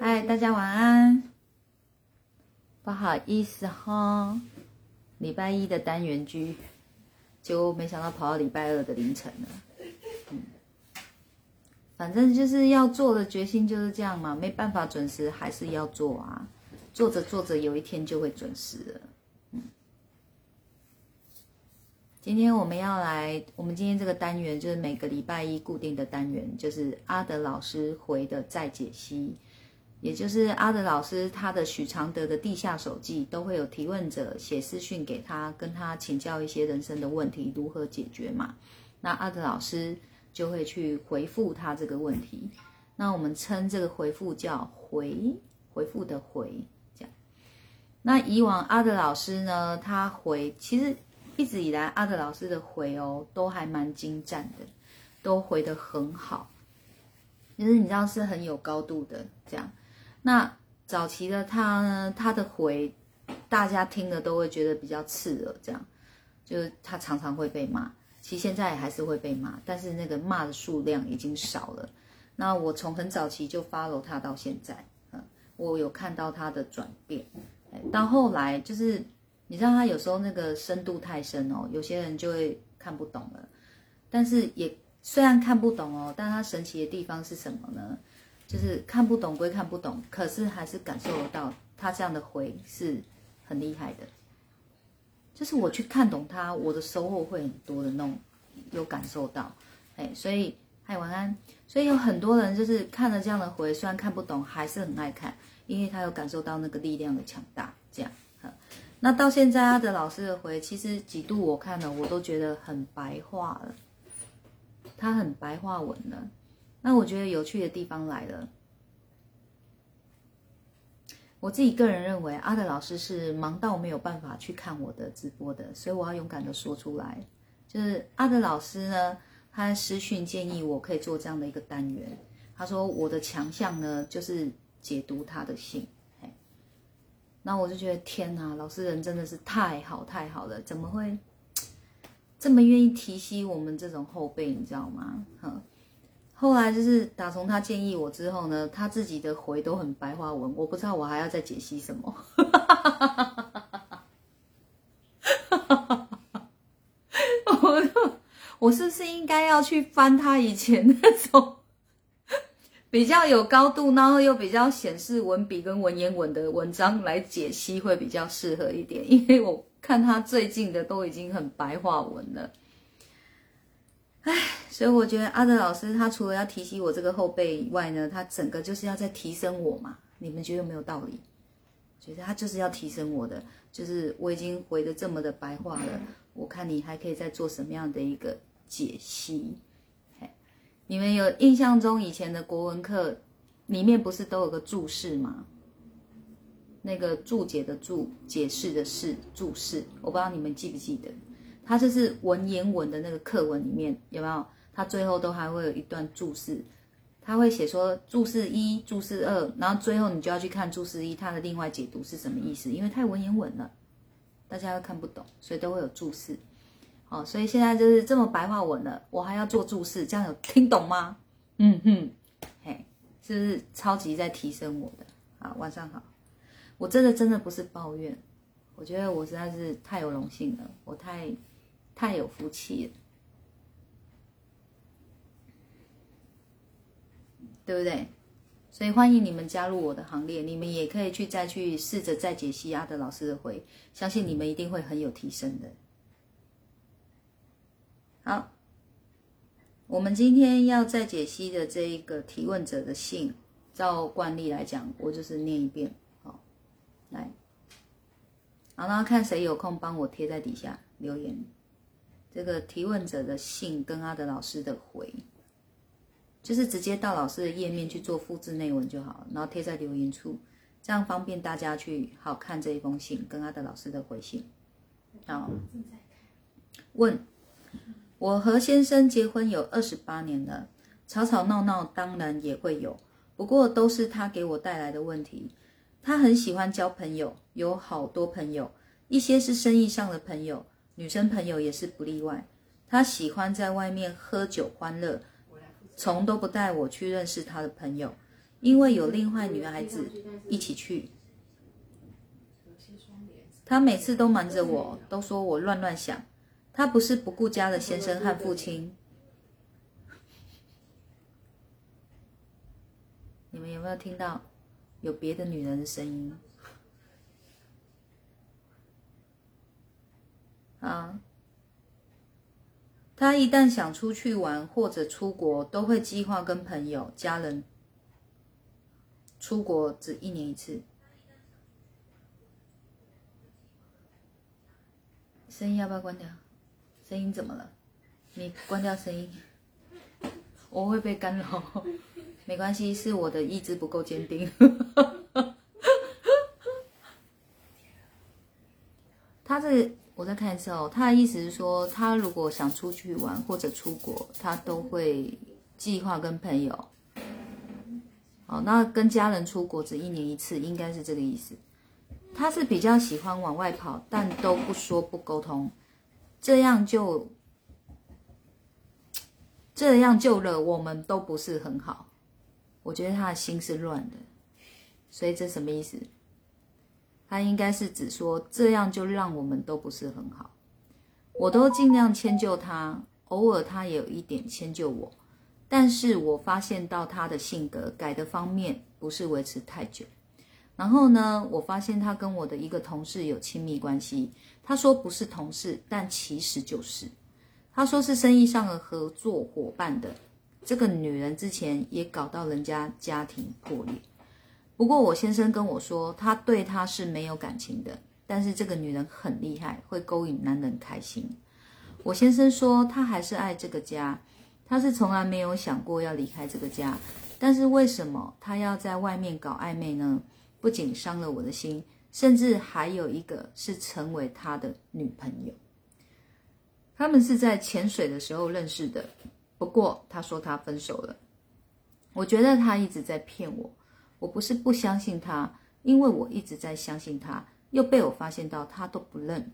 嗨，大家晚安。不好意思哈，礼拜一的单元剧，结果没想到跑到礼拜二的凌晨了。嗯，反正就是要做的决心就是这样嘛，没办法准时还是要做啊。做着做着，有一天就会准时了。嗯，今天我们要来，我们今天这个单元就是每个礼拜一固定的单元，就是阿德老师回的再解析。也就是阿德老师他的许常德的地下手记都会有提问者写私讯给他，跟他请教一些人生的问题如何解决嘛。那阿德老师就会去回复他这个问题。那我们称这个回复叫回回复的回这样。那以往阿德老师呢，他回其实一直以来阿德老师的回哦都还蛮精湛的，都回得很好，就是你知道是很有高度的这样。那早期的他呢，他的回，大家听了都会觉得比较刺耳，这样，就是他常常会被骂。其实现在还是会被骂，但是那个骂的数量已经少了。那我从很早期就 follow 他到现在，嗯，我有看到他的转变。到后来就是，你知道他有时候那个深度太深哦，有些人就会看不懂了。但是也虽然看不懂哦，但他神奇的地方是什么呢？就是看不懂归看不懂，可是还是感受得到他这样的回是很厉害的。就是我去看懂他，我的收获会很多的那种，有感受到，哎，所以嗨晚安。所以有很多人就是看了这样的回，虽然看不懂，还是很爱看，因为他有感受到那个力量的强大。这样，那到现在阿德老师的回，其实几度我看了，我都觉得很白话了，他很白话文了。那我觉得有趣的地方来了，我自己个人认为阿德老师是忙到没有办法去看我的直播的，所以我要勇敢的说出来，就是阿德老师呢，他私讯建议我可以做这样的一个单元，他说我的强项呢就是解读他的信，那我就觉得天哪，老师人真的是太好太好了，怎么会这么愿意提携我们这种后辈，你知道吗？哈。后来就是打从他建议我之后呢，他自己的回都很白话文，我不知道我还要再解析什么。我我是不是应该要去翻他以前那种比较有高度，然后又比较显示文笔跟文言文的文章来解析会比较适合一点？因为我看他最近的都已经很白话文了。唉，所以我觉得阿德老师他除了要提醒我这个后辈以外呢，他整个就是要在提升我嘛。你们觉得有没有道理？觉得他就是要提升我的，就是我已经回的这么的白话了，我看你还可以再做什么样的一个解析？你们有印象中以前的国文课里面不是都有个注释吗？那个注解的注，解释的释，注释，我不知道你们记不记得。它就是文言文的那个课文里面有没有？它最后都还会有一段注释，他会写说注释一、注释二，然后最后你就要去看注释一，它的另外解读是什么意思？因为太文言文了，大家都看不懂，所以都会有注释。好，所以现在就是这么白话文了，我还要做注释，这样有听懂吗？嗯哼，嘿，是不是超级在提升我的？好，晚上好，我真的真的不是抱怨，我觉得我实在是太有荣幸了，我太。太有福气了，对不对？所以欢迎你们加入我的行列，你们也可以去再去试着再解析阿德老师的回，相信你们一定会很有提升的。好，我们今天要再解析的这一个提问者的信，照惯例来讲，我就是念一遍。好，来，好，那看谁有空帮我贴在底下留言。这个提问者的信跟阿德老师的回，就是直接到老师的页面去做复制内文就好，然后贴在留言处，这样方便大家去好看这一封信跟阿德老师的回信。好，问：我和先生结婚有二十八年了，吵吵闹闹当然也会有，不过都是他给我带来的问题。他很喜欢交朋友，有好多朋友，一些是生意上的朋友。女生朋友也是不例外，她喜欢在外面喝酒欢乐，从都不带我去认识她的朋友。因为有另外女孩子一起去。他每次都瞒着我，都说我乱乱想。他不是不顾家的先生和父亲。你们有没有听到有别的女人的声音？啊，他一旦想出去玩或者出国，都会计划跟朋友、家人出国，只一年一次。声音要不要关掉？声音怎么了？你关掉声音，我会被干扰。没关系，是我的意志不够坚定。他是我在看的时候，他的意思是说，他如果想出去玩或者出国，他都会计划跟朋友。好，那跟家人出国只一年一次，应该是这个意思。他是比较喜欢往外跑，但都不说不沟通，这样就这样就了，我们都不是很好。我觉得他的心是乱的，所以这什么意思？他应该是指说这样就让我们都不是很好。我都尽量迁就他，偶尔他也有一点迁就我，但是我发现到他的性格改的方面不是维持太久。然后呢，我发现他跟我的一个同事有亲密关系。他说不是同事，但其实就是。他说是生意上的合作伙伴的。这个女人之前也搞到人家家庭破裂。不过我先生跟我说，他对她是没有感情的。但是这个女人很厉害，会勾引男人开心。我先生说他还是爱这个家，他是从来没有想过要离开这个家。但是为什么他要在外面搞暧昧呢？不仅伤了我的心，甚至还有一个是成为他的女朋友。他们是在潜水的时候认识的，不过他说他分手了。我觉得他一直在骗我。我不是不相信他，因为我一直在相信他，又被我发现到他都不认。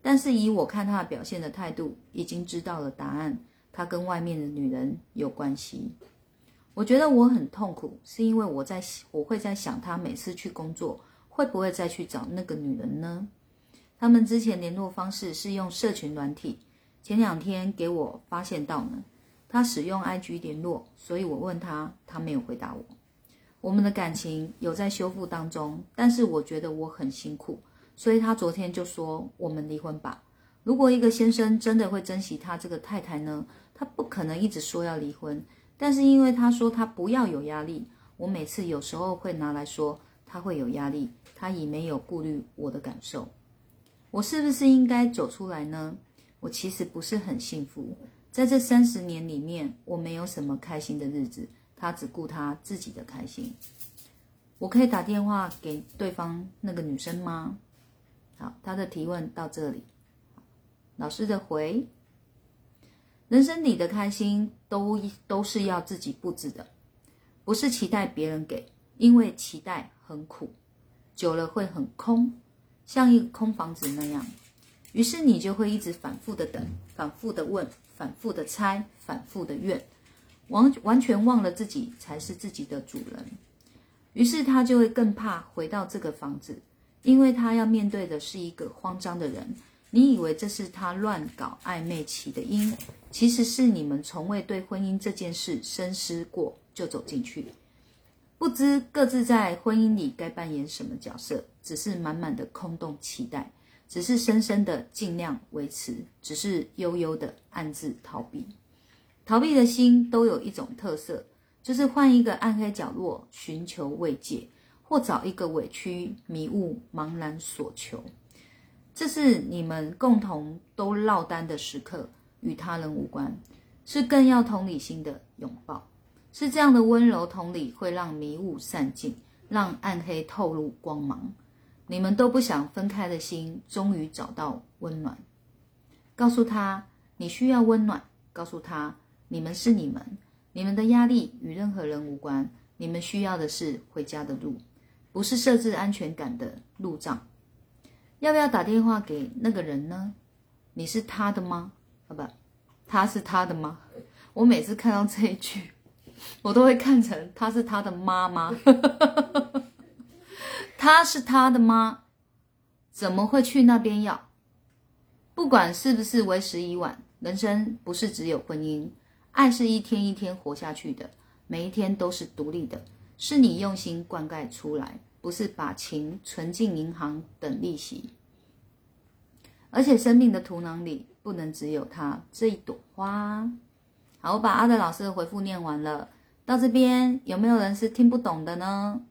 但是以我看他的表现的态度，已经知道了答案，他跟外面的女人有关系。我觉得我很痛苦，是因为我在我会在想，他每次去工作会不会再去找那个女人呢？他们之前联络方式是用社群软体，前两天给我发现到呢，他使用 IG 联络，所以我问他，他没有回答我。我们的感情有在修复当中，但是我觉得我很辛苦，所以他昨天就说我们离婚吧。如果一个先生真的会珍惜他这个太太呢，他不可能一直说要离婚。但是因为他说他不要有压力，我每次有时候会拿来说他会有压力，他已没有顾虑我的感受。我是不是应该走出来呢？我其实不是很幸福，在这三十年里面，我没有什么开心的日子，他只顾他自己的开心。我可以打电话给对方那个女生吗？好，他的提问到这里，老师的回。人生里的开心都都是要自己布置的，不是期待别人给，因为期待很苦，久了会很空，像一个空房子那样。于是你就会一直反复的等，反复的问，反复的猜，反复的怨，完完全忘了自己才是自己的主人。于是他就会更怕回到这个房子，因为他要面对的是一个慌张的人。你以为这是他乱搞暧昧起的因，其实是你们从未对婚姻这件事深思过就走进去，不知各自在婚姻里该扮演什么角色，只是满满的空洞期待，只是深深的尽量维持，只是悠悠的暗自逃避。逃避的心都有一种特色，就是换一个暗黑角落寻求慰藉，或找一个委屈、迷雾、茫然所求。这是你们共同都落单的时刻，与他人无关，是更要同理心的拥抱，是这样的温柔同理会让迷雾散尽，让暗黑透露光芒。你们都不想分开的心，终于找到温暖。告诉他你需要温暖，告诉他你们是你们，你们的压力与任何人无关，你们需要的是回家的路，不是设置安全感的路障。要不要打电话给那个人呢？你是他的吗？啊不，他是他的吗？我每次看到这一句，我都会看成她是他的妈妈，她是他的妈，怎么会去那边要？不管是不是为时已晚，人生不是只有婚姻，爱是一天一天活下去的，每一天都是独立的，是你用心灌溉出来，不是把情存进银行等利息。而且生命的图囊里不能只有它这一朵花。好，我把阿德老师的回复念完了，到这边有没有人是听不懂的呢？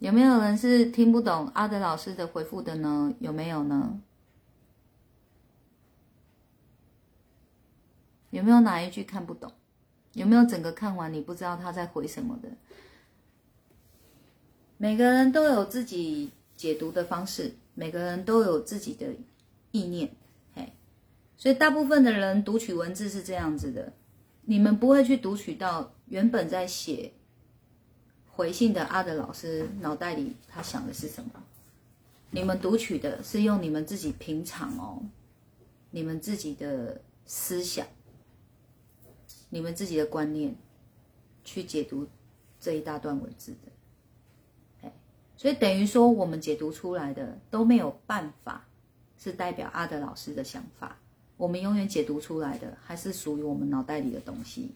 有没有人是听不懂阿德老师的回复的呢？有没有呢？有没有哪一句看不懂？有没有整个看完你不知道他在回什么的？每个人都有自己解读的方式。每个人都有自己的意念，嘿，所以大部分的人读取文字是这样子的，你们不会去读取到原本在写回信的阿德老师脑袋里他想的是什么，你们读取的是用你们自己平常哦，你们自己的思想，你们自己的观念去解读这一大段文字的。所以等于说，我们解读出来的都没有办法是代表阿德老师的想法。我们永远解读出来的还是属于我们脑袋里的东西。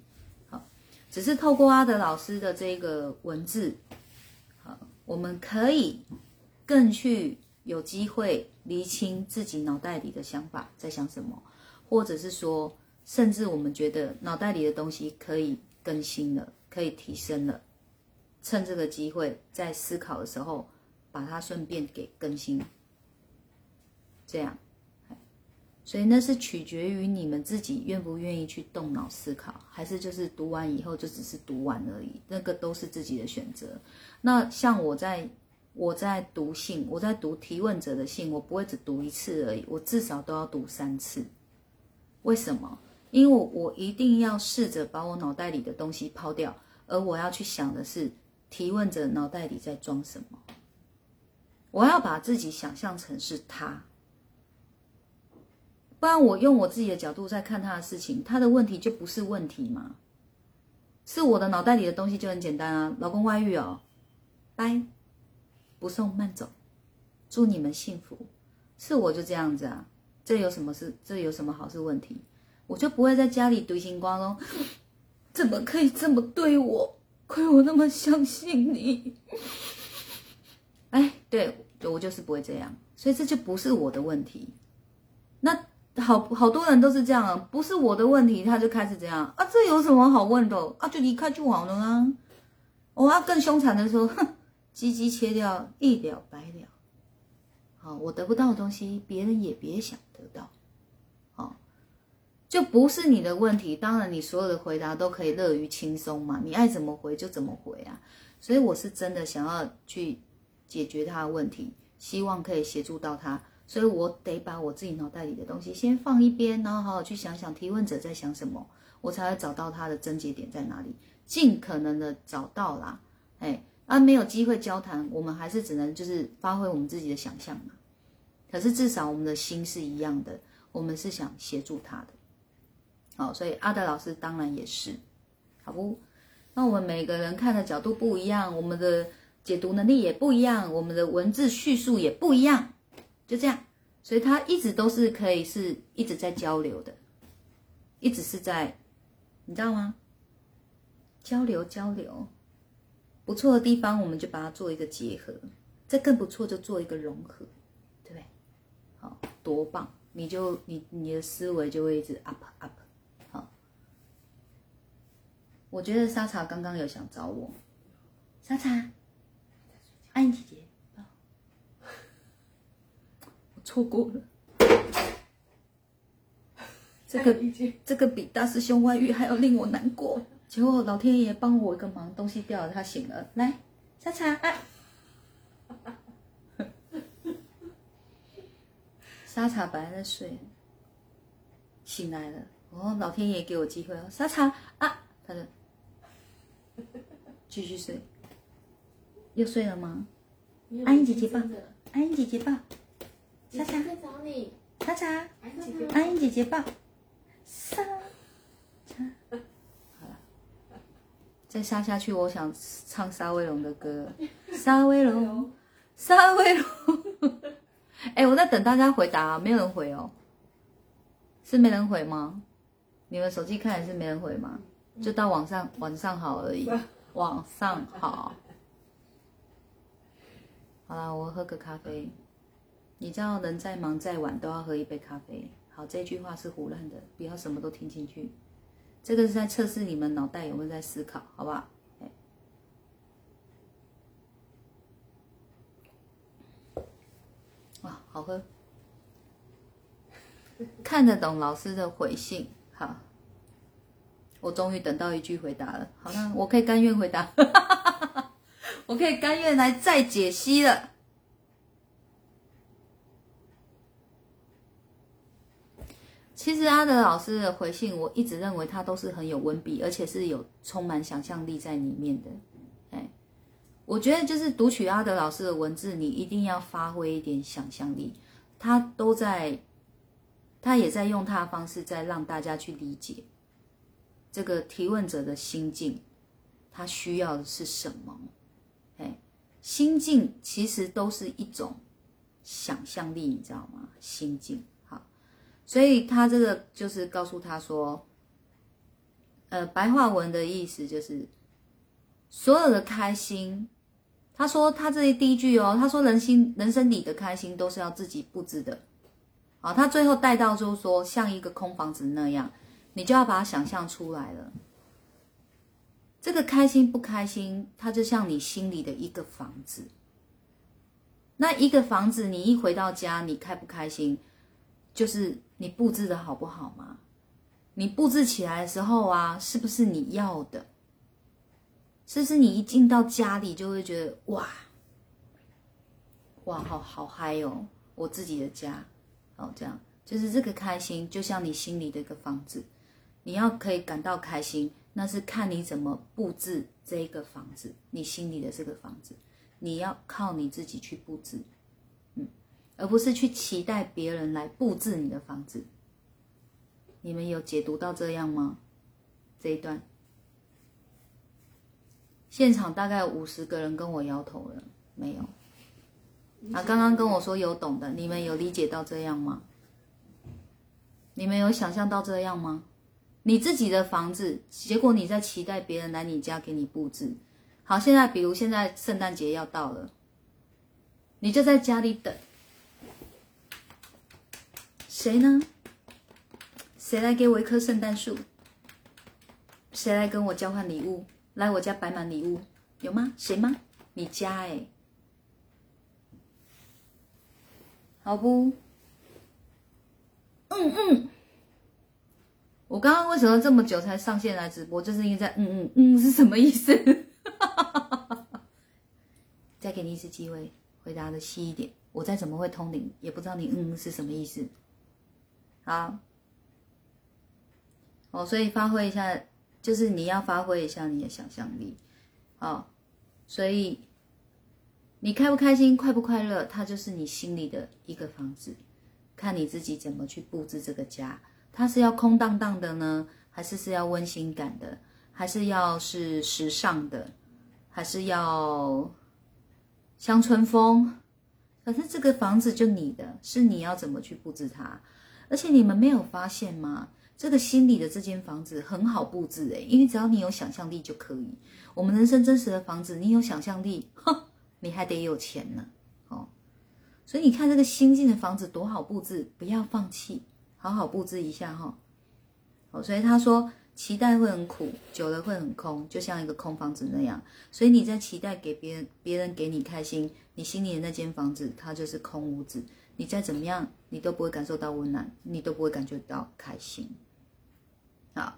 好，只是透过阿德老师的这个文字，好，我们可以更去有机会厘清自己脑袋里的想法在想什么，或者是说，甚至我们觉得脑袋里的东西可以更新了，可以提升了。趁这个机会，在思考的时候，把它顺便给更新，这样，所以那是取决于你们自己愿不愿意去动脑思考，还是就是读完以后就只是读完而已，那个都是自己的选择。那像我在我在读信，我在读提问者的信，我不会只读一次而已，我至少都要读三次。为什么？因为我一定要试着把我脑袋里的东西抛掉，而我要去想的是。提问者脑袋里在装什么？我要把自己想象成是他，不然我用我自己的角度在看他的事情，他的问题就不是问题吗？是我的脑袋里的东西就很简单啊，老公外遇哦，拜，不送慢走，祝你们幸福，是我就这样子啊，这有什么事？这有什么好是问题？我就不会在家里独行光哦，怎么可以这么对我？亏我那么相信你，哎，对，我就是不会这样，所以这就不是我的问题。那好好多人都是这样啊，不是我的问题，他就开始这样啊，这有什么好问的啊？就离开就好了啊。我要更凶残的说，哼，鸡鸡切掉，一了百了。好，我得不到的东西，别人也别想得到。就不是你的问题，当然你所有的回答都可以乐于轻松嘛，你爱怎么回就怎么回啊。所以我是真的想要去解决他的问题，希望可以协助到他，所以我得把我自己脑袋里的东西先放一边，然后好好去想想提问者在想什么，我才会找到他的症结点在哪里，尽可能的找到啦。哎，啊没有机会交谈，我们还是只能就是发挥我们自己的想象嘛。可是至少我们的心是一样的，我们是想协助他的。好，所以阿德老师当然也是，好不？那我们每个人看的角度不一样，我们的解读能力也不一样，我们的文字叙述也不一样，就这样。所以他一直都是可以是一直在交流的，一直是在，你知道吗？交流交流，不错的地方我们就把它做一个结合，这更不错就做一个融合，对不对？好，多棒！你就你你的思维就会一直 up up。我觉得沙茶刚刚有想找我，沙茶，安妮姐姐，我错过了，这个这个比大师兄外遇还要令我难过。结果老天爷帮我一个忙，东西掉了，他醒了，来，沙茶啊，沙茶本来在睡，醒来了，哦，老天爷给我机会哦，沙茶啊，他说。继续睡，又睡了吗？安英姐姐抱，安英姐姐抱，莎莎在找你，莎莎，安妮姐姐抱，莎莎，再杀下去，我想唱沙威龙的歌。沙威龙，沙威龙。哎，我在等大家回答，没有人回哦。是没人回吗？你们手机看也是没人回吗？就到晚上晚上好而已。晚上好。好了，我喝个咖啡。你知道，人再忙再晚都要喝一杯咖啡。好，这句话是胡乱的，不要什么都听进去。这个是在测试你们脑袋有没有在思考，好不好？哇，好喝！看得懂老师的回信，好，我终于等到一句回答了。好了，我可以甘愿回答，我可以甘愿来再解析了。其实阿德老师的回信，我一直认为他都是很有文笔，而且是有充满想象力在里面的。哎，我觉得就是读取阿德老师的文字，你一定要发挥一点想象力。他都在，他也在用他的方式在让大家去理解这个提问者的心境，他需要的是什么？哎，心境其实都是一种想象力，你知道吗？心境。所以他这个就是告诉他说，呃，白话文的意思就是所有的开心。他说他这第一句哦，他说人心人生里的开心都是要自己布置的。好，他最后带到就是说，像一个空房子那样，你就要把它想象出来了。这个开心不开心，它就像你心里的一个房子。那一个房子，你一回到家，你开不开心？就是你布置的好不好吗？你布置起来的时候啊，是不是你要的？是不是你一进到家里就会觉得哇哇好好嗨哦，我自己的家哦，这样就是这个开心，就像你心里的一个房子，你要可以感到开心，那是看你怎么布置这一个房子，你心里的这个房子，你要靠你自己去布置。嗯而不是去期待别人来布置你的房子。你们有解读到这样吗？这一段，现场大概五十个人跟我摇头了，没有。啊，刚刚跟我说有懂的，你们有理解到这样吗？你们有想象到这样吗？你自己的房子，结果你在期待别人来你家给你布置。好，现在比如现在圣诞节要到了，你就在家里等。谁呢？谁来给我一棵圣诞树？谁来跟我交换礼物？来我家摆满礼物，有吗？谁吗？你家哎，好不？嗯嗯。我刚刚为什么这么久才上线来直播？就是因为在嗯嗯嗯是什么意思？再给你一次机会，回答的细一点。我再怎么会通灵，也不知道你嗯是什么意思。好，哦，所以发挥一下，就是你要发挥一下你的想象力，好，所以你开不开心，快不快乐，它就是你心里的一个房子，看你自己怎么去布置这个家，它是要空荡荡的呢，还是是要温馨感的，还是要是时尚的，还是要乡村风？可是这个房子就你的，是你要怎么去布置它？而且你们没有发现吗？这个心里的这间房子很好布置诶，因为只要你有想象力就可以。我们人生真实的房子，你有想象力，哼，你还得有钱呢，哦。所以你看这个新进的房子多好布置，不要放弃，好好布置一下哈。哦，所以他说期待会很苦，久了会很空，就像一个空房子那样。所以你在期待给别人，别人给你开心，你心里的那间房子它就是空屋子。你再怎么样，你都不会感受到温暖，你都不会感觉到开心。好，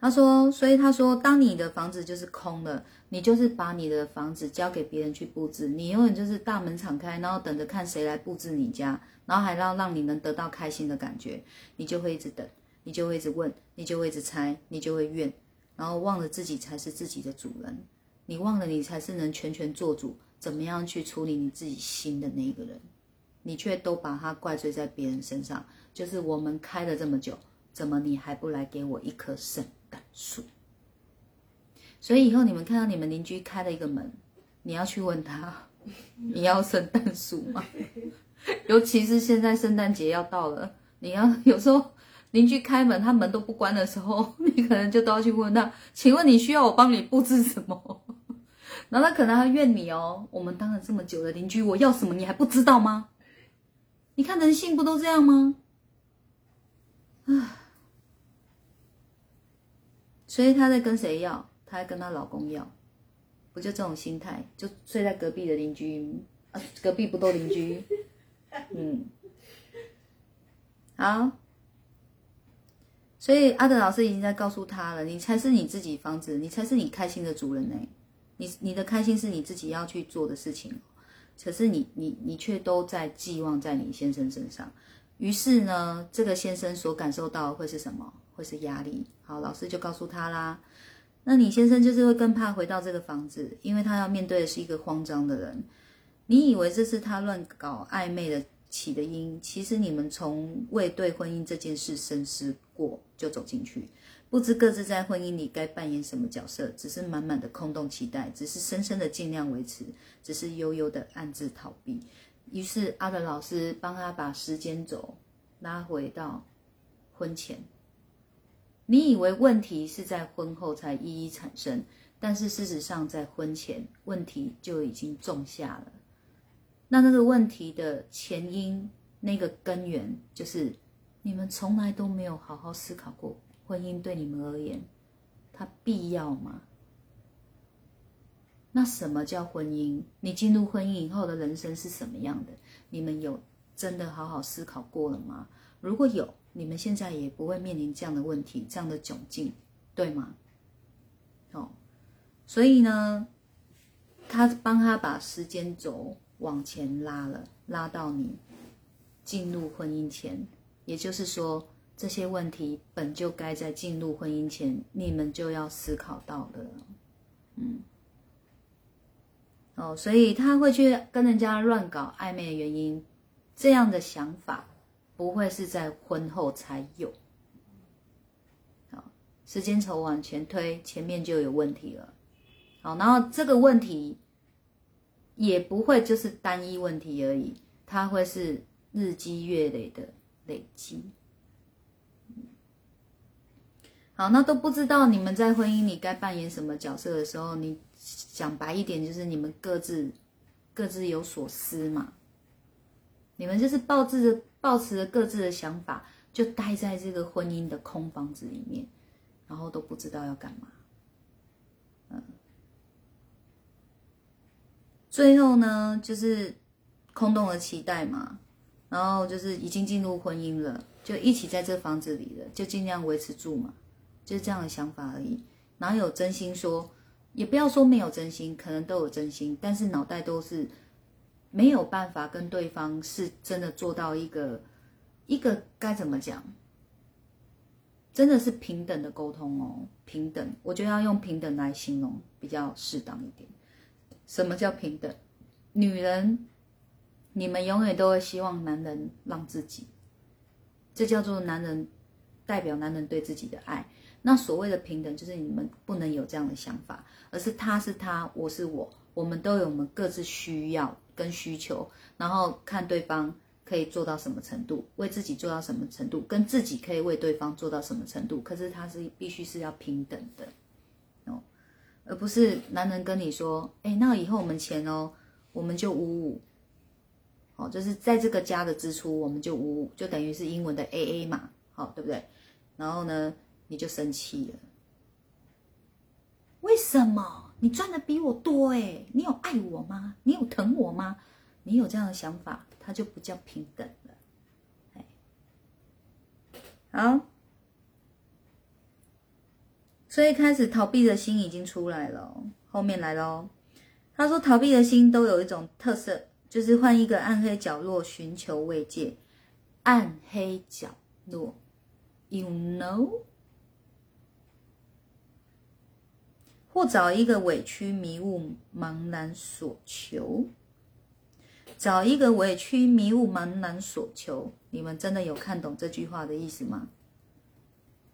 他说，所以他说，当你的房子就是空的，你就是把你的房子交给别人去布置，你永远就是大门敞开，然后等着看谁来布置你家，然后还要让你能得到开心的感觉，你就会一直等，你就会一直问，你就会一直猜，你就会怨，然后忘了自己才是自己的主人，你忘了你才是能全权做主，怎么样去处理你自己心的那一个人。你却都把它怪罪在别人身上，就是我们开了这么久，怎么你还不来给我一棵圣诞树？所以以后你们看到你们邻居开了一个门，你要去问他，你要圣诞树吗？尤其是现在圣诞节要到了，你要有时候邻居开门，他门都不关的时候，你可能就都要去问他，请问你需要我帮你布置什么？然后他可能还怨你哦，我们当了这么久的邻居，我要什么你还不知道吗？你看人性不都这样吗？啊，所以她在跟谁要？她在跟她老公要，不就这种心态？就睡在隔壁的邻居啊，隔壁不都邻居？嗯，好。所以阿德老师已经在告诉他了，你才是你自己房子，你才是你开心的主人呢。你你的开心是你自己要去做的事情，可是你你你却都在寄望在你先生身上。于是呢，这个先生所感受到会是什么？会是压力。好，老师就告诉他啦。那你先生就是会更怕回到这个房子，因为他要面对的是一个慌张的人。你以为这是他乱搞暧昧的起的因，其实你们从未对婚姻这件事深思过就走进去，不知各自在婚姻里该扮演什么角色，只是满满的空洞期待，只是深深的尽量维持，只是悠悠的暗自逃避。于是阿伦老师帮他把时间轴拉回到婚前。你以为问题是在婚后才一一产生，但是事实上在婚前问题就已经种下了。那那个问题的前因，那个根源就是你们从来都没有好好思考过，婚姻对你们而言，它必要吗？那什么叫婚姻？你进入婚姻以后的人生是什么样的？你们有真的好好思考过了吗？如果有，你们现在也不会面临这样的问题，这样的窘境，对吗？哦，所以呢，他帮他把时间轴往前拉了，拉到你进入婚姻前，也就是说，这些问题本就该在进入婚姻前，你们就要思考到的，嗯。哦，所以他会去跟人家乱搞暧昧的原因，这样的想法不会是在婚后才有。好，时间轴往前推，前面就有问题了。好，然后这个问题也不会就是单一问题而已，它会是日积月累的累积。好，那都不知道你们在婚姻里该扮演什么角色的时候，你。讲白一点，就是你们各自各自有所思嘛。你们就是抱着抱持着各自的想法，就待在这个婚姻的空房子里面，然后都不知道要干嘛。嗯，最后呢，就是空洞的期待嘛。然后就是已经进入婚姻了，就一起在这房子里了，就尽量维持住嘛，就是这样的想法而已。哪有真心说？也不要说没有真心，可能都有真心，但是脑袋都是没有办法跟对方是真的做到一个一个该怎么讲，真的是平等的沟通哦，平等，我觉得要用平等来形容比较适当一点。什么叫平等？女人，你们永远都会希望男人让自己，这叫做男人代表男人对自己的爱。那所谓的平等，就是你们不能有这样的想法，而是他是他，我是我，我们都有我们各自需要跟需求，然后看对方可以做到什么程度，为自己做到什么程度，跟自己可以为对方做到什么程度。可是他是必须是要平等的，而不是男人跟你说，哎，那以后我们钱哦，我们就五五，好，就是在这个家的支出我们就五五，就等于是英文的 A A 嘛，好，对不对？然后呢？你就生气了？为什么？你赚的比我多哎！你有爱我吗？你有疼我吗？你有这样的想法，他就不叫平等了。哎，好，所以开始逃避的心已经出来了，后面来喽。他说，逃避的心都有一种特色，就是换一个暗黑角落寻求慰藉。暗黑角落，you know。或找一个委屈、迷雾、茫然所求，找一个委屈、迷雾、茫然所求。你们真的有看懂这句话的意思吗？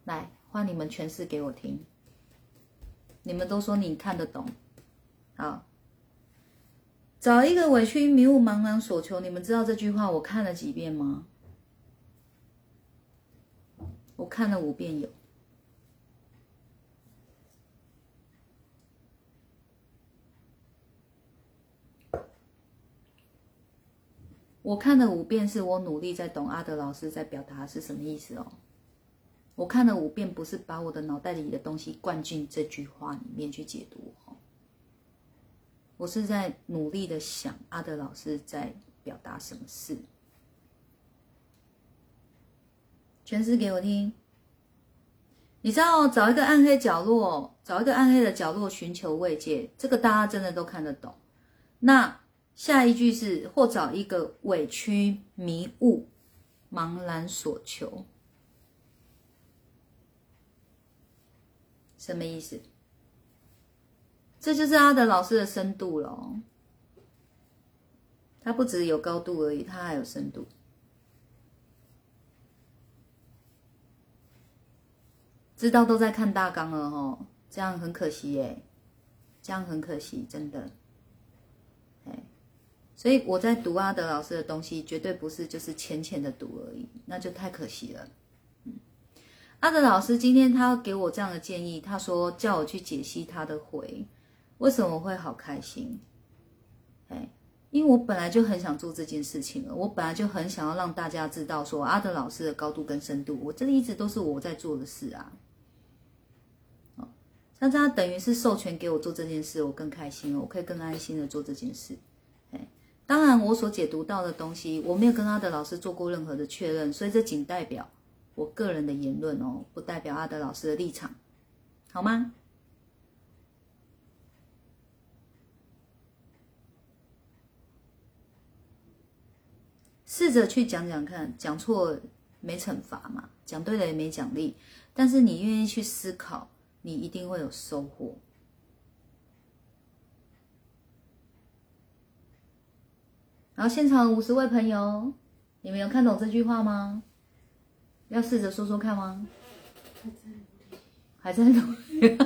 来，换你们诠释给我听。你们都说你看得懂，好。找一个委屈、迷雾、茫茫所求，你们知道这句话我看了几遍吗？我看了五遍有。我看了五遍，是我努力在懂阿德老师在表达是什么意思哦。我看了五遍，不是把我的脑袋里的东西灌进这句话里面去解读哦。我是在努力的想阿德老师在表达什么事，诠释给我听。你知道，找一个暗黑角落，找一个暗黑的角落寻求慰藉，这个大家真的都看得懂。那。下一句是或找一个委屈、迷雾、茫然所求，什么意思？这就是阿德老师的深度了。他不只有高度而已，他还有深度。知道都在看大纲了哦，这样很可惜耶，这样很可惜，真的。所以我在读阿德老师的东西，绝对不是就是浅浅的读而已，那就太可惜了。阿德老师今天他给我这样的建议，他说叫我去解析他的回，为什么会好开心？哎，因为我本来就很想做这件事情了，我本来就很想要让大家知道说阿德老师的高度跟深度，我这一直都是我在做的事啊。哦，那他等于是授权给我做这件事，我更开心了，我可以更安心的做这件事。当然，我所解读到的东西，我没有跟阿德老师做过任何的确认，所以这仅代表我个人的言论哦，不代表阿德老师的立场，好吗？试着去讲讲看，讲错没惩罚嘛，讲对了也没奖励，但是你愿意去思考，你一定会有收获。然后现场五十位朋友，你们有看懂这句话吗？要试着说说看吗？还在努力，还在努力。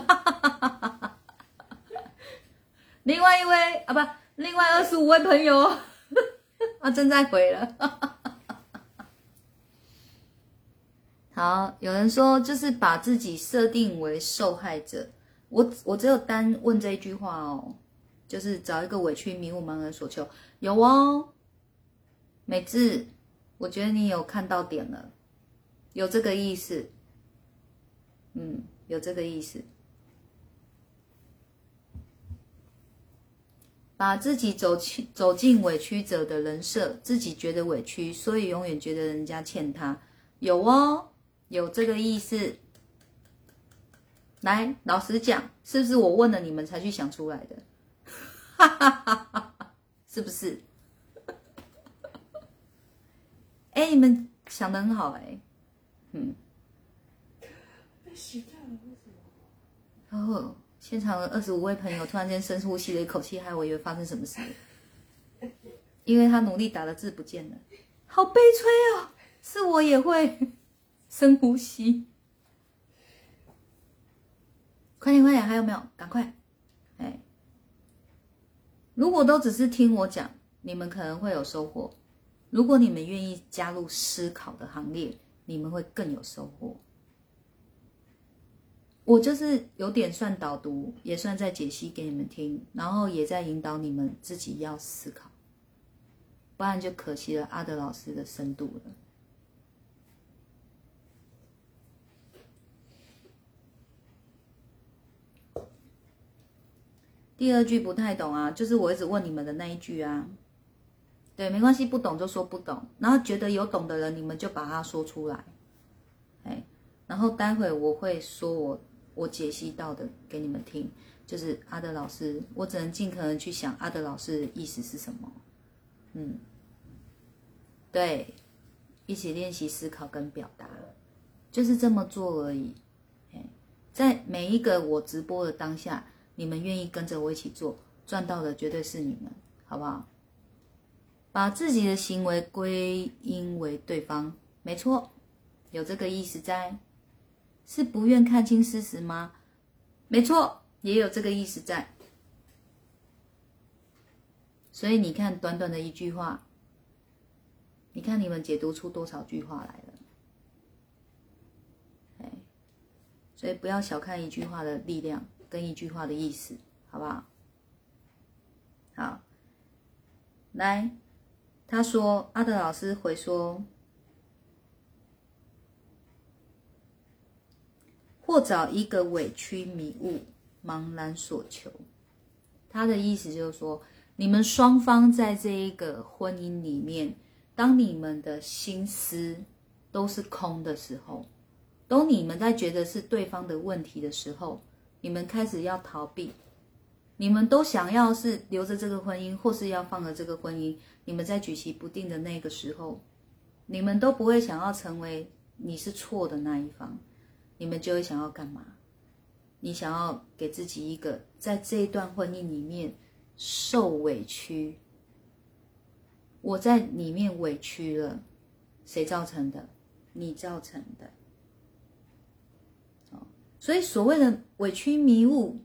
另外一位啊，不，另外二十五位朋友 啊，正在回了。好，有人说就是把自己设定为受害者，我我只有单问这一句话哦。就是找一个委屈、迷雾、茫然所求，有哦，美智，我觉得你有看到点了，有这个意思，嗯，有这个意思，把自己走去走进委屈者的人设，自己觉得委屈，所以永远觉得人家欠他，有哦，有这个意思。来，老实讲，是不是我问了你们才去想出来的？哈哈哈哈哈，是不是？哎，你们想的很好哎，嗯。然后现场的二十五位朋友突然间深呼吸了一口气，害我以为发生什么事。因为他努力打的字不见了，好悲催哦！是我也会深呼吸。快点快点，还有没有？赶快！哎。如果都只是听我讲，你们可能会有收获；如果你们愿意加入思考的行列，你们会更有收获。我就是有点算导读，也算在解析给你们听，然后也在引导你们自己要思考，不然就可惜了阿德老师的深度了。第二句不太懂啊，就是我一直问你们的那一句啊。对，没关系，不懂就说不懂，然后觉得有懂的人，你们就把它说出来。哎，然后待会我会说我我解析到的给你们听，就是阿德老师，我只能尽可能去想阿德老师的意思是什么。嗯，对，一起练习思考跟表达，就是这么做而已。哎在每一个我直播的当下。你们愿意跟着我一起做，赚到的绝对是你们，好不好？把自己的行为归因为对方，没错，有这个意思在，是不愿看清事实吗？没错，也有这个意思在。所以你看，短短的一句话，你看你们解读出多少句话来了？所以不要小看一句话的力量跟一句话的意思，好不好？好，来，他说阿德老师回说，或找一个委屈迷雾茫然所求，他的意思就是说。你们双方在这一个婚姻里面，当你们的心思都是空的时候，当你们在觉得是对方的问题的时候，你们开始要逃避，你们都想要是留着这个婚姻，或是要放了这个婚姻，你们在举棋不定的那个时候，你们都不会想要成为你是错的那一方，你们就会想要干嘛？你想要给自己一个在这一段婚姻里面。受委屈，我在里面委屈了，谁造成的？你造成的。所以所谓的委屈迷雾，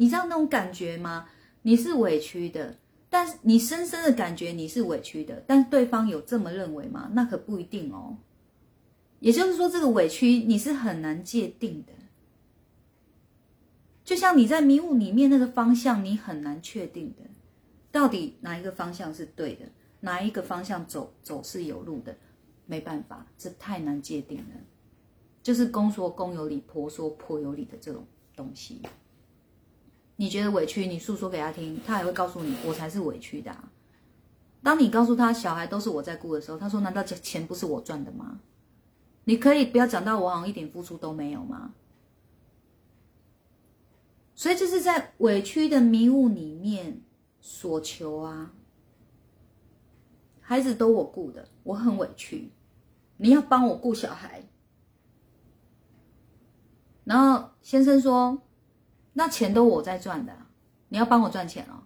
你知道那种感觉吗？你是委屈的，但是你深深的感觉你是委屈的，但对方有这么认为吗？那可不一定哦。也就是说，这个委屈你是很难界定的。就像你在迷雾里面那个方向，你很难确定的，到底哪一个方向是对的，哪一个方向走走是有路的，没办法，这太难界定了。就是公说公有理，婆说婆有理的这种东西。你觉得委屈，你诉说给他听，他也会告诉你，我才是委屈的。当你告诉他小孩都是我在顾的时候，他说难道钱不是我赚的吗？你可以不要讲到我好像一点付出都没有吗？所以这是在委屈的迷雾里面所求啊，孩子都我顾的，我很委屈，你要帮我顾小孩。然后先生说，那钱都我在赚的，你要帮我赚钱哦。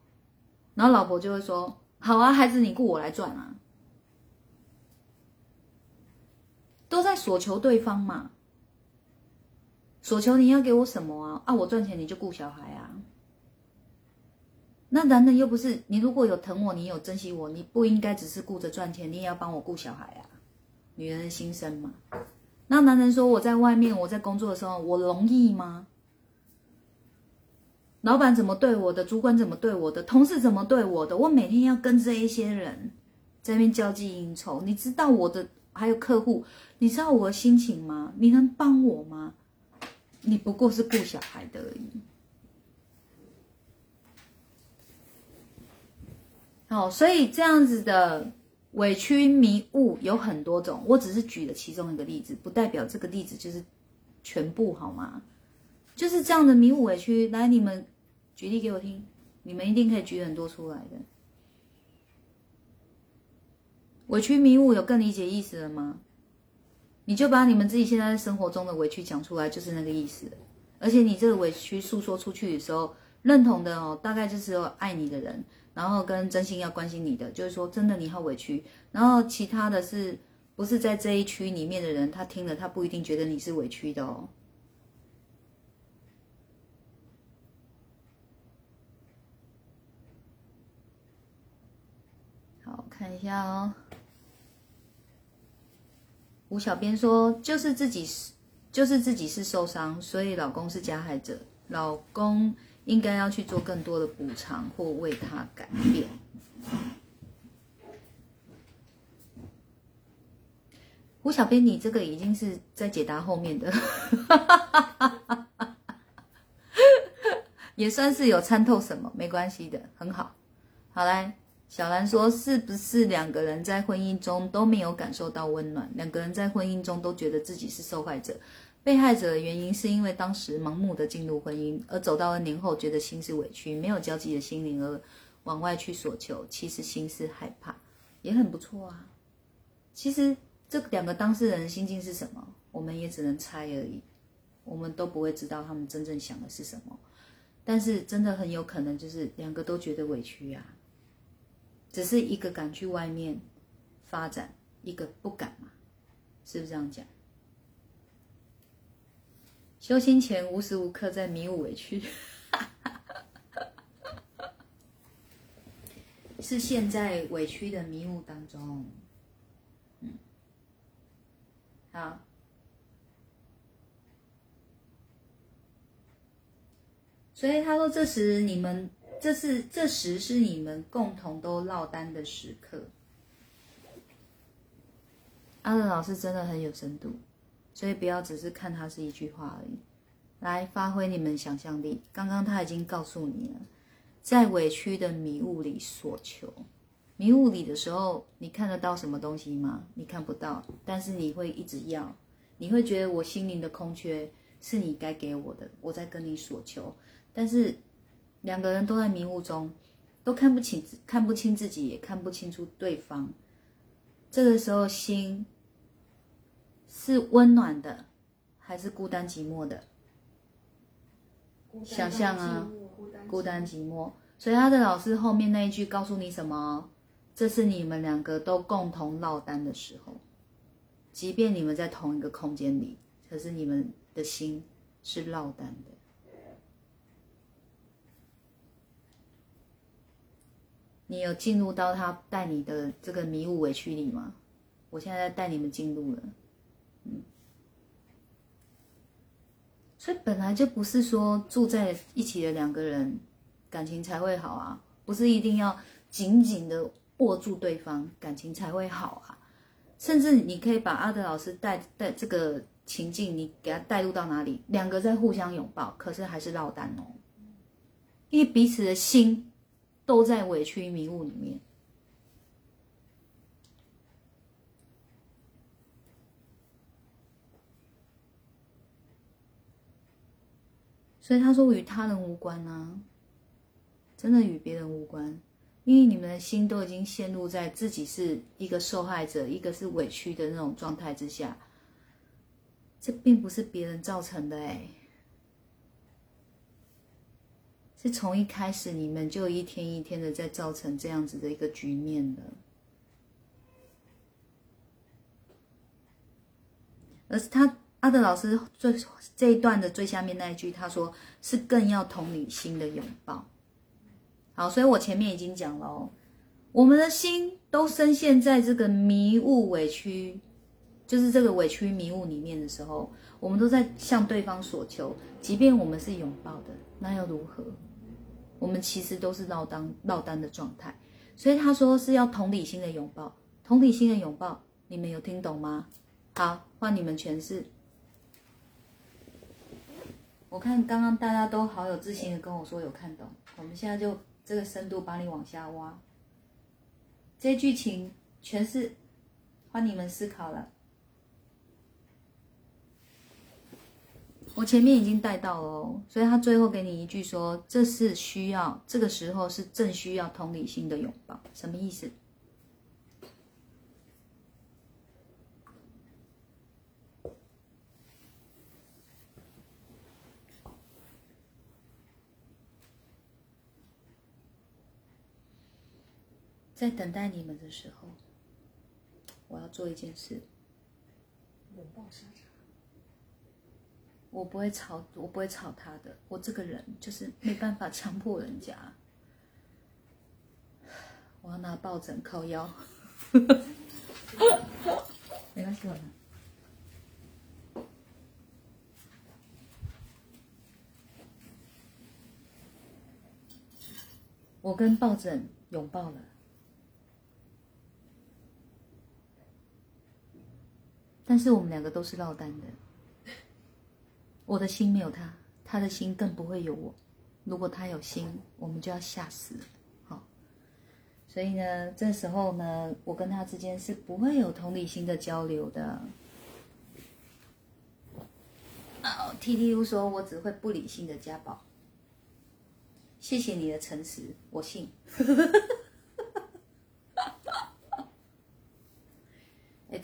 然后老婆就会说，好啊，孩子你顾我来赚啊，都在索求对方嘛。索求你要给我什么啊？啊，我赚钱你就顾小孩啊？那男人又不是你，如果有疼我，你有珍惜我，你不应该只是顾着赚钱，你也要帮我顾小孩啊？女人的心声嘛。那男人说我在外面，我在工作的时候，我容易吗？老板怎么对我的？主管怎么对我的？同事怎么对我的？我每天要跟这一些人在那边交际应酬，你知道我的还有客户，你知道我的心情吗？你能帮我吗？你不过是顾小孩的而已。好，所以这样子的委屈迷雾有很多种，我只是举了其中一个例子，不代表这个例子就是全部，好吗？就是这样的迷雾委屈，来，你们举例给我听，你们一定可以举很多出来的。委屈迷雾有更理解意思了吗？你就把你们自己现在生活中的委屈讲出来，就是那个意思。而且你这个委屈诉说出去的时候，认同的哦，大概就是有爱你的人，然后跟真心要关心你的，就是说真的你好委屈。然后其他的是不是在这一区里面的人，他听了他不一定觉得你是委屈的哦。好看一下哦。吴小编说：“就是自己是，就是自己是受伤，所以老公是加害者。老公应该要去做更多的补偿或为他改变。”吴小编，你这个已经是在解答后面的，也算是有参透什么，没关系的，很好。好来。小兰说：“是不是两个人在婚姻中都没有感受到温暖？两个人在婚姻中都觉得自己是受害者、被害者的原因，是因为当时盲目的进入婚姻，而走到了年后，觉得心是委屈，没有交集的心灵，而往外去索求。其实心是害怕，也很不错啊。其实这两个当事人的心境是什么，我们也只能猜而已，我们都不会知道他们真正想的是什么。但是真的很有可能就是两个都觉得委屈呀。”只是一个敢去外面发展，一个不敢嘛，是不是这样讲？修心前无时无刻在迷雾委屈，是陷在委屈的迷雾当中。嗯，好。所以他说：“这时你们，这是这时是你们共同都落单的时刻。”阿乐老师真的很有深度，所以不要只是看他是一句话而已，来发挥你们想象力。刚刚他已经告诉你了，在委屈的迷雾里所求，迷雾里的时候，你看得到什么东西吗？你看不到，但是你会一直要，你会觉得我心灵的空缺是你该给我的，我在跟你所求。但是两个人都在迷雾中，都看不清、看不清自己，也看不清楚对方。这个时候，心是温暖的，还是孤单寂寞的？想象啊，孤单寂寞。所以他的老师后面那一句告诉你什么？这是你们两个都共同落单的时候，即便你们在同一个空间里，可是你们的心是落单的。你有进入到他带你的这个迷雾委屈里吗？我现在带你们进入了，嗯，所以本来就不是说住在一起的两个人感情才会好啊，不是一定要紧紧的握住对方感情才会好啊，甚至你可以把阿德老师带带这个情境，你给他带入到哪里，两个在互相拥抱，可是还是落单哦，因为彼此的心。都在委屈迷雾里面，所以他说与他人无关啊，真的与别人无关，因为你们的心都已经陷入在自己是一个受害者，一个是委屈的那种状态之下，这并不是别人造成的哎。是从一开始你们就一天一天的在造成这样子的一个局面的，而是他阿德老师最这一段的最下面那一句，他说是更要同理心的拥抱。好，所以我前面已经讲了哦，我们的心都深陷在这个迷雾委屈，就是这个委屈迷雾里面的时候，我们都在向对方所求，即便我们是拥抱的，那又如何？我们其实都是落单落单的状态，所以他说是要同理心的拥抱，同理心的拥抱，你们有听懂吗？好，换你们诠释。我看刚刚大家都好有自信的跟我说有看懂，我们现在就这个深度帮你往下挖。这剧情诠释，换你们思考了。我前面已经带到了，所以他最后给你一句说：“这是需要，这个时候是正需要同理心的拥抱。”什么意思？在等待你们的时候，我要做一件事，拥抱沙场。我不会吵，我不会吵他的。我这个人就是没办法强迫人家。我要拿抱枕靠腰，没关系，我拿。我跟抱枕拥抱了，但是我们两个都是落单的。我的心没有他，他的心更不会有我。如果他有心，我们就要吓死了。好，所以呢，这时候呢，我跟他之间是不会有同理心的交流的。哦，T T U 说，我只会不理性的家暴。谢谢你的诚实，我信。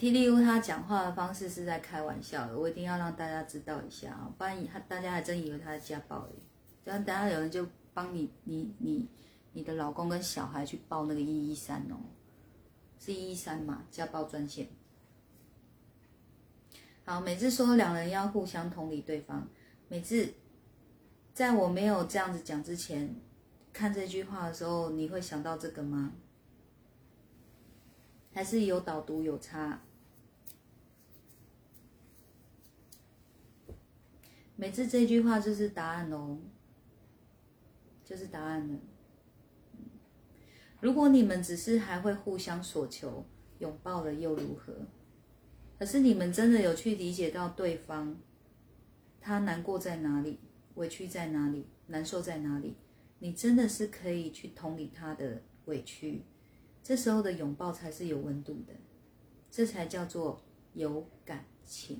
T D U 他讲话的方式是在开玩笑的，我一定要让大家知道一下啊，不然他大家还真以为他是家暴诶。这样等下有人就帮你你你你的老公跟小孩去报那个一一三哦，是一一三嘛，家暴专线。好，每次说两人要互相同理对方，每次在我没有这样子讲之前，看这句话的时候，你会想到这个吗？还是有导读有差？每次这句话就是答案哦，就是答案了。如果你们只是还会互相索求，拥抱了又如何？可是你们真的有去理解到对方，他难过在哪里，委屈在哪里，难受在哪里？你真的是可以去同理他的委屈，这时候的拥抱才是有温度的，这才叫做有感情。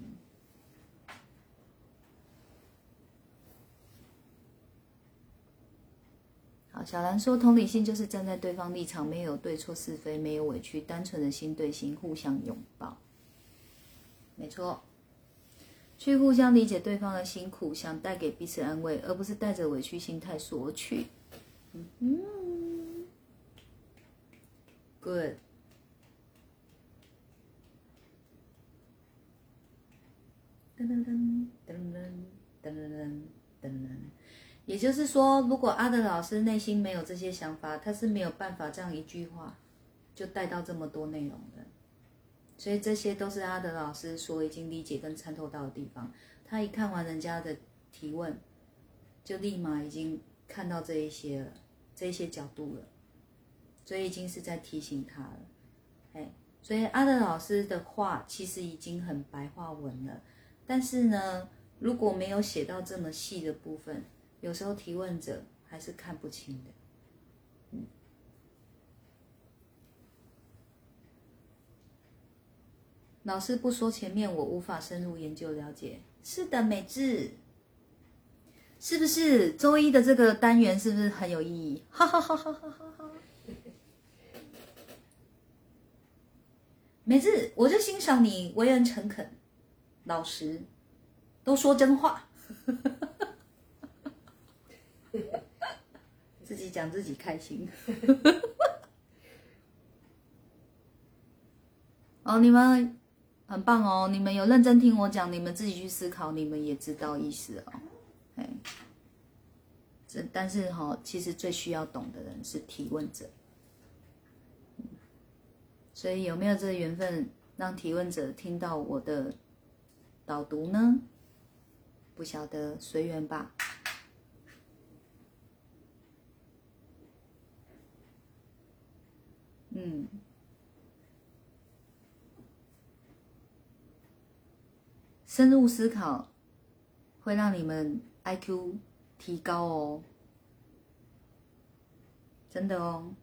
小兰说，同理心就是站在对方立场，没有对错是非，没有委屈，单纯的心对心，互相拥抱。没错，去互相理解对方的辛苦，想带给彼此安慰，而不是带着委屈心态索取。嗯，good。噔噔噔噔噔噔噔噔噔。也就是说，如果阿德老师内心没有这些想法，他是没有办法这样一句话就带到这么多内容的。所以这些都是阿德老师所已经理解跟参透到的地方。他一看完人家的提问，就立马已经看到这一些了，这一些角度了，所以已经是在提醒他了。哎，所以阿德老师的话其实已经很白话文了，但是呢，如果没有写到这么细的部分，有时候提问者还是看不清的，老师不说前面，我无法深入研究了解。是的，美智，是不是周一的这个单元是不是很有意义？哈哈哈哈哈哈哈！美智，我就欣赏你为人诚恳、老实，都说真话。自己讲自己开心。哦，你们很棒哦！你们有认真听我讲，你们自己去思考，你们也知道意思哦。哎，这但是哈，其实最需要懂的人是提问者。所以有没有这个缘分，让提问者听到我的导读呢？不晓得，随缘吧。嗯，深入思考会让你们 IQ 提高哦，真的哦，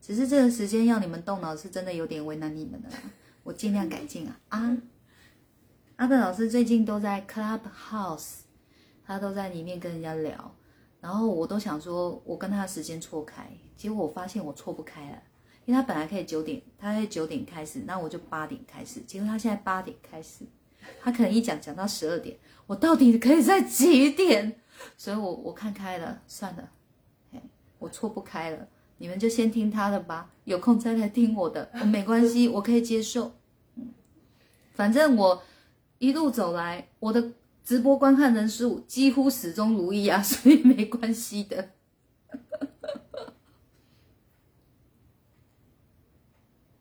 只是这个时间要你们动脑是真的有点为难你们了，我尽量改进啊啊！阿德老师最近都在 Clubhouse，他都在里面跟人家聊。然后我都想说，我跟他的时间错开，结果我发现我错不开了，因为他本来可以九点，他在九点开始，那我就八点开始，结果他现在八点开始，他可能一讲讲到十二点，我到底可以在几点？所以我我看开了，算了，嘿，我错不开了，你们就先听他的吧，有空再来听我的，我没关系，我可以接受，嗯，反正我一路走来，我的。直播观看人数几乎始终如一啊，所以没关系的。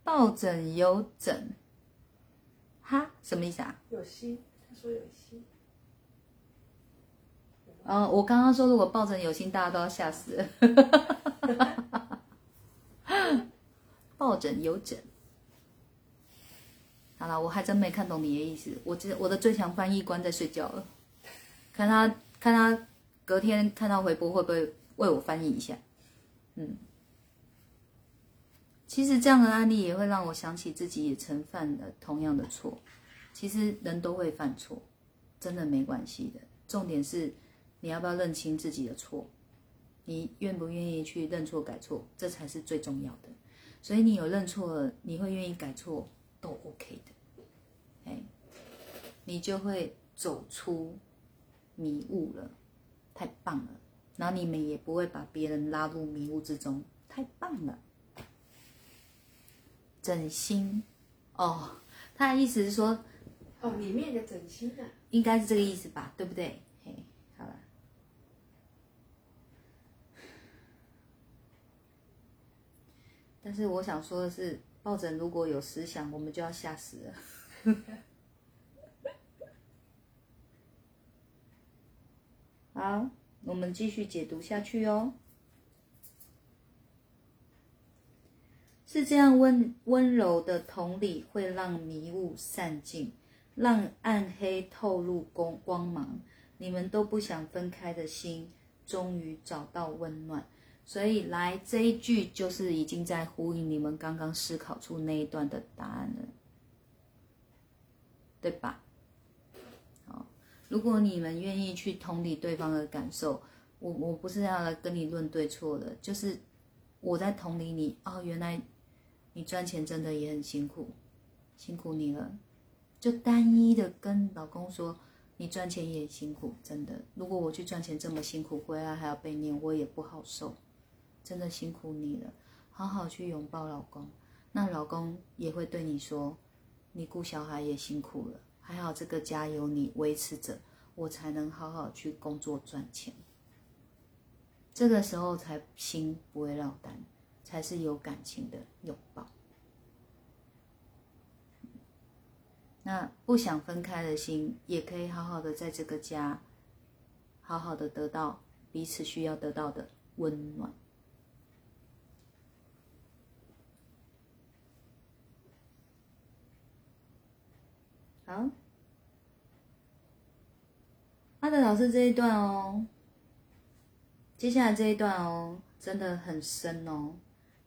抱枕有枕，哈，什么意思啊？有心，他说有心。嗯，我刚刚说如果抱枕有心，大家都要吓死。抱枕有枕。好了，我还真没看懂你的意思。我这我的最强翻译官在睡觉了，看他看他隔天看到回播会不会为我翻译一下？嗯，其实这样的案例也会让我想起自己也曾犯了同样的错。其实人都会犯错，真的没关系的。重点是你要不要认清自己的错，你愿不愿意去认错改错，这才是最重要的。所以你有认错了，你会愿意改错。都 OK 的，哎，你就会走出迷雾了，太棒了。然后你们也不会把别人拉入迷雾之中，太棒了。枕芯，哦，他的意思是说，哦，里面的枕芯啊，应该是这个意思吧，对不对？嘿，好了。但是我想说的是，抱枕如果有思想，我们就要吓死了。好，我们继续解读下去哦。是这样温温柔的同理，会让迷雾散尽，让暗黑透露光光芒。你们都不想分开的心，终于找到温暖。所以来这一句就是已经在呼应你们刚刚思考出那一段的答案了，对吧？好，如果你们愿意去同理对方的感受，我我不是要来跟你论对错的，就是我在同理你哦，原来。你赚钱真的也很辛苦，辛苦你了。就单一的跟老公说，你赚钱也辛苦，真的。如果我去赚钱这么辛苦，回来还要被念，我也不好受。真的辛苦你了，好好去拥抱老公。那老公也会对你说，你顾小孩也辛苦了，还好这个家有你维持着，我才能好好去工作赚钱。这个时候才心不会落单。才是有感情的拥抱。那不想分开的心，也可以好好的在这个家，好好的得到彼此需要得到的温暖。好，阿德老师这一段哦，接下来这一段哦，真的很深哦。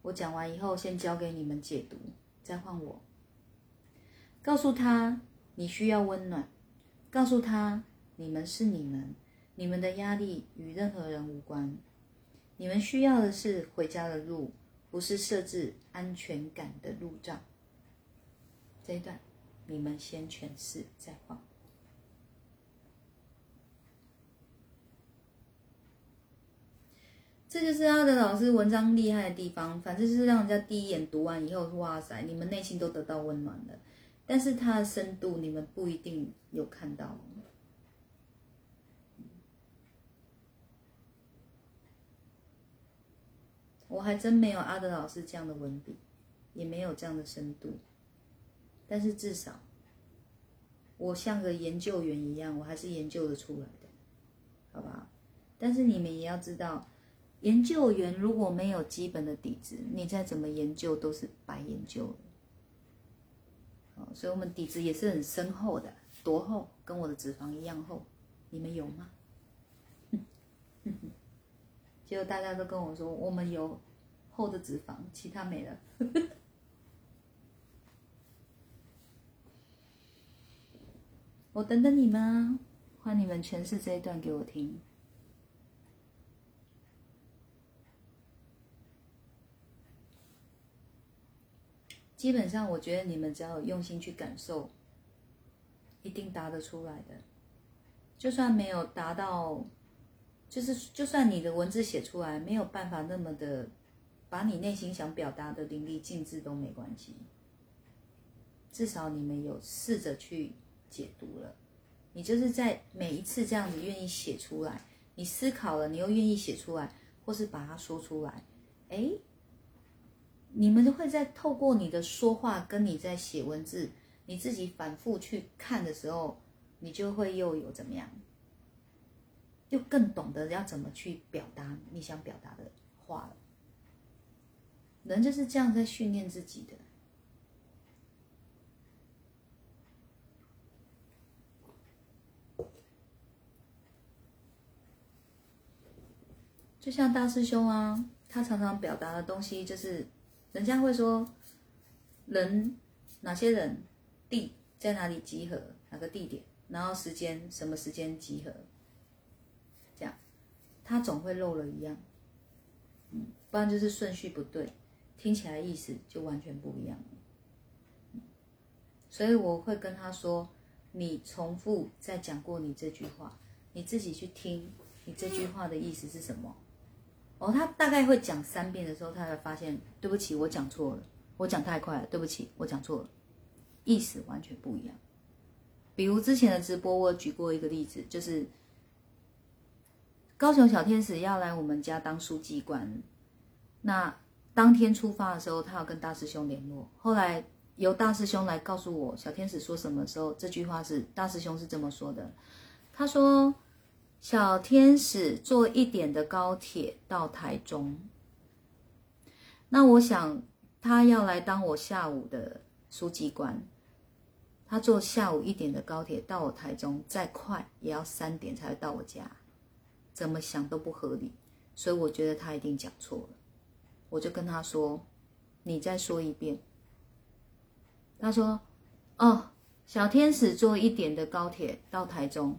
我讲完以后，先交给你们解读，再换我。告诉他你需要温暖，告诉他你们是你们，你们的压力与任何人无关。你们需要的是回家的路，不是设置安全感的路障。这一段你们先诠释，再换。这就是阿德老师文章厉害的地方，反正就是让人家第一眼读完以后，哇塞，你们内心都得到温暖了。但是它的深度，你们不一定有看到。我还真没有阿德老师这样的文笔，也没有这样的深度。但是至少，我像个研究员一样，我还是研究的出来的，好吧？但是你们也要知道。研究员如果没有基本的底子，你再怎么研究都是白研究了。所以我们底子也是很深厚的，多厚？跟我的脂肪一样厚。你们有吗？结果大家都跟我说，我们有厚的脂肪，其他没了。我等等你们啊，换你们诠释这一段给我听。基本上，我觉得你们只要有用心去感受，一定答得出来的。就算没有达到，就是就算你的文字写出来没有办法那么的把你内心想表达的淋漓尽致都没关系。至少你们有试着去解读了，你就是在每一次这样子愿意写出来，你思考了，你又愿意写出来，或是把它说出来，哎。你们都会在透过你的说话，跟你在写文字，你自己反复去看的时候，你就会又有怎么样，又更懂得要怎么去表达你想表达的话了。人就是这样在训练自己的，就像大师兄啊，他常常表达的东西就是。人家会说，人哪些人，地在哪里集合，哪个地点，然后时间什么时间集合，这样，他总会漏了一样，嗯，不然就是顺序不对，听起来意思就完全不一样所以我会跟他说，你重复再讲过你这句话，你自己去听，你这句话的意思是什么？哦，他大概会讲三遍的时候，他才发现，对不起，我讲错了，我讲太快了，对不起，我讲错了，意思完全不一样。比如之前的直播，我举过一个例子，就是高雄小天使要来我们家当书记官，那当天出发的时候，他要跟大师兄联络。后来由大师兄来告诉我小天使说什么时候，这句话是大师兄是这么说的。他说：“小天使坐一点的高铁到台中。”那我想他要来当我下午的书记官。他坐下午一点的高铁到我台中，再快也要三点才会到我家，怎么想都不合理。所以我觉得他一定讲错了。我就跟他说：“你再说一遍。”他说：“哦，小天使坐一点的高铁到台中。”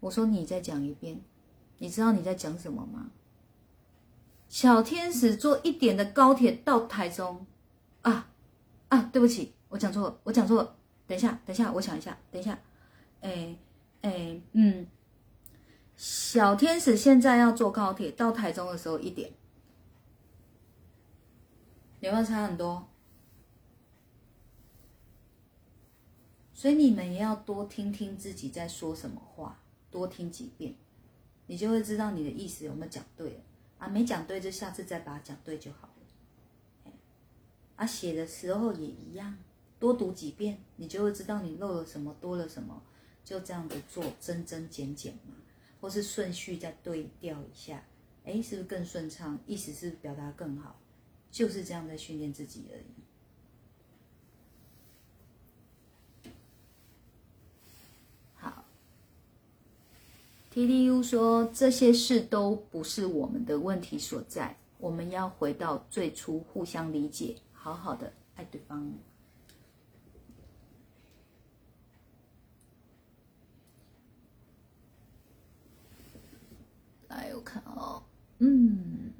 我说：“你再讲一遍，你知道你在讲什么吗？”小天使坐一点的高铁到台中，啊啊，对不起，我讲错了，我讲错了。等一下，等一下，我想一下，等一下，哎哎嗯，小天使现在要坐高铁到台中的时候一点。有没有差很多？所以你们也要多听听自己在说什么话，多听几遍，你就会知道你的意思有没有讲对了啊？没讲对就下次再把它讲对就好了。啊，写的时候也一样，多读几遍，你就会知道你漏了什么，多了什么，就这样子做，增增减减嘛，或是顺序再对调一下，哎，是不是更顺畅？意思是表达更好。就是这样在训练自己而已。好，TDU 说这些事都不是我们的问题所在，我们要回到最初，互相理解，好好的爱对方。来，我看哦，嗯。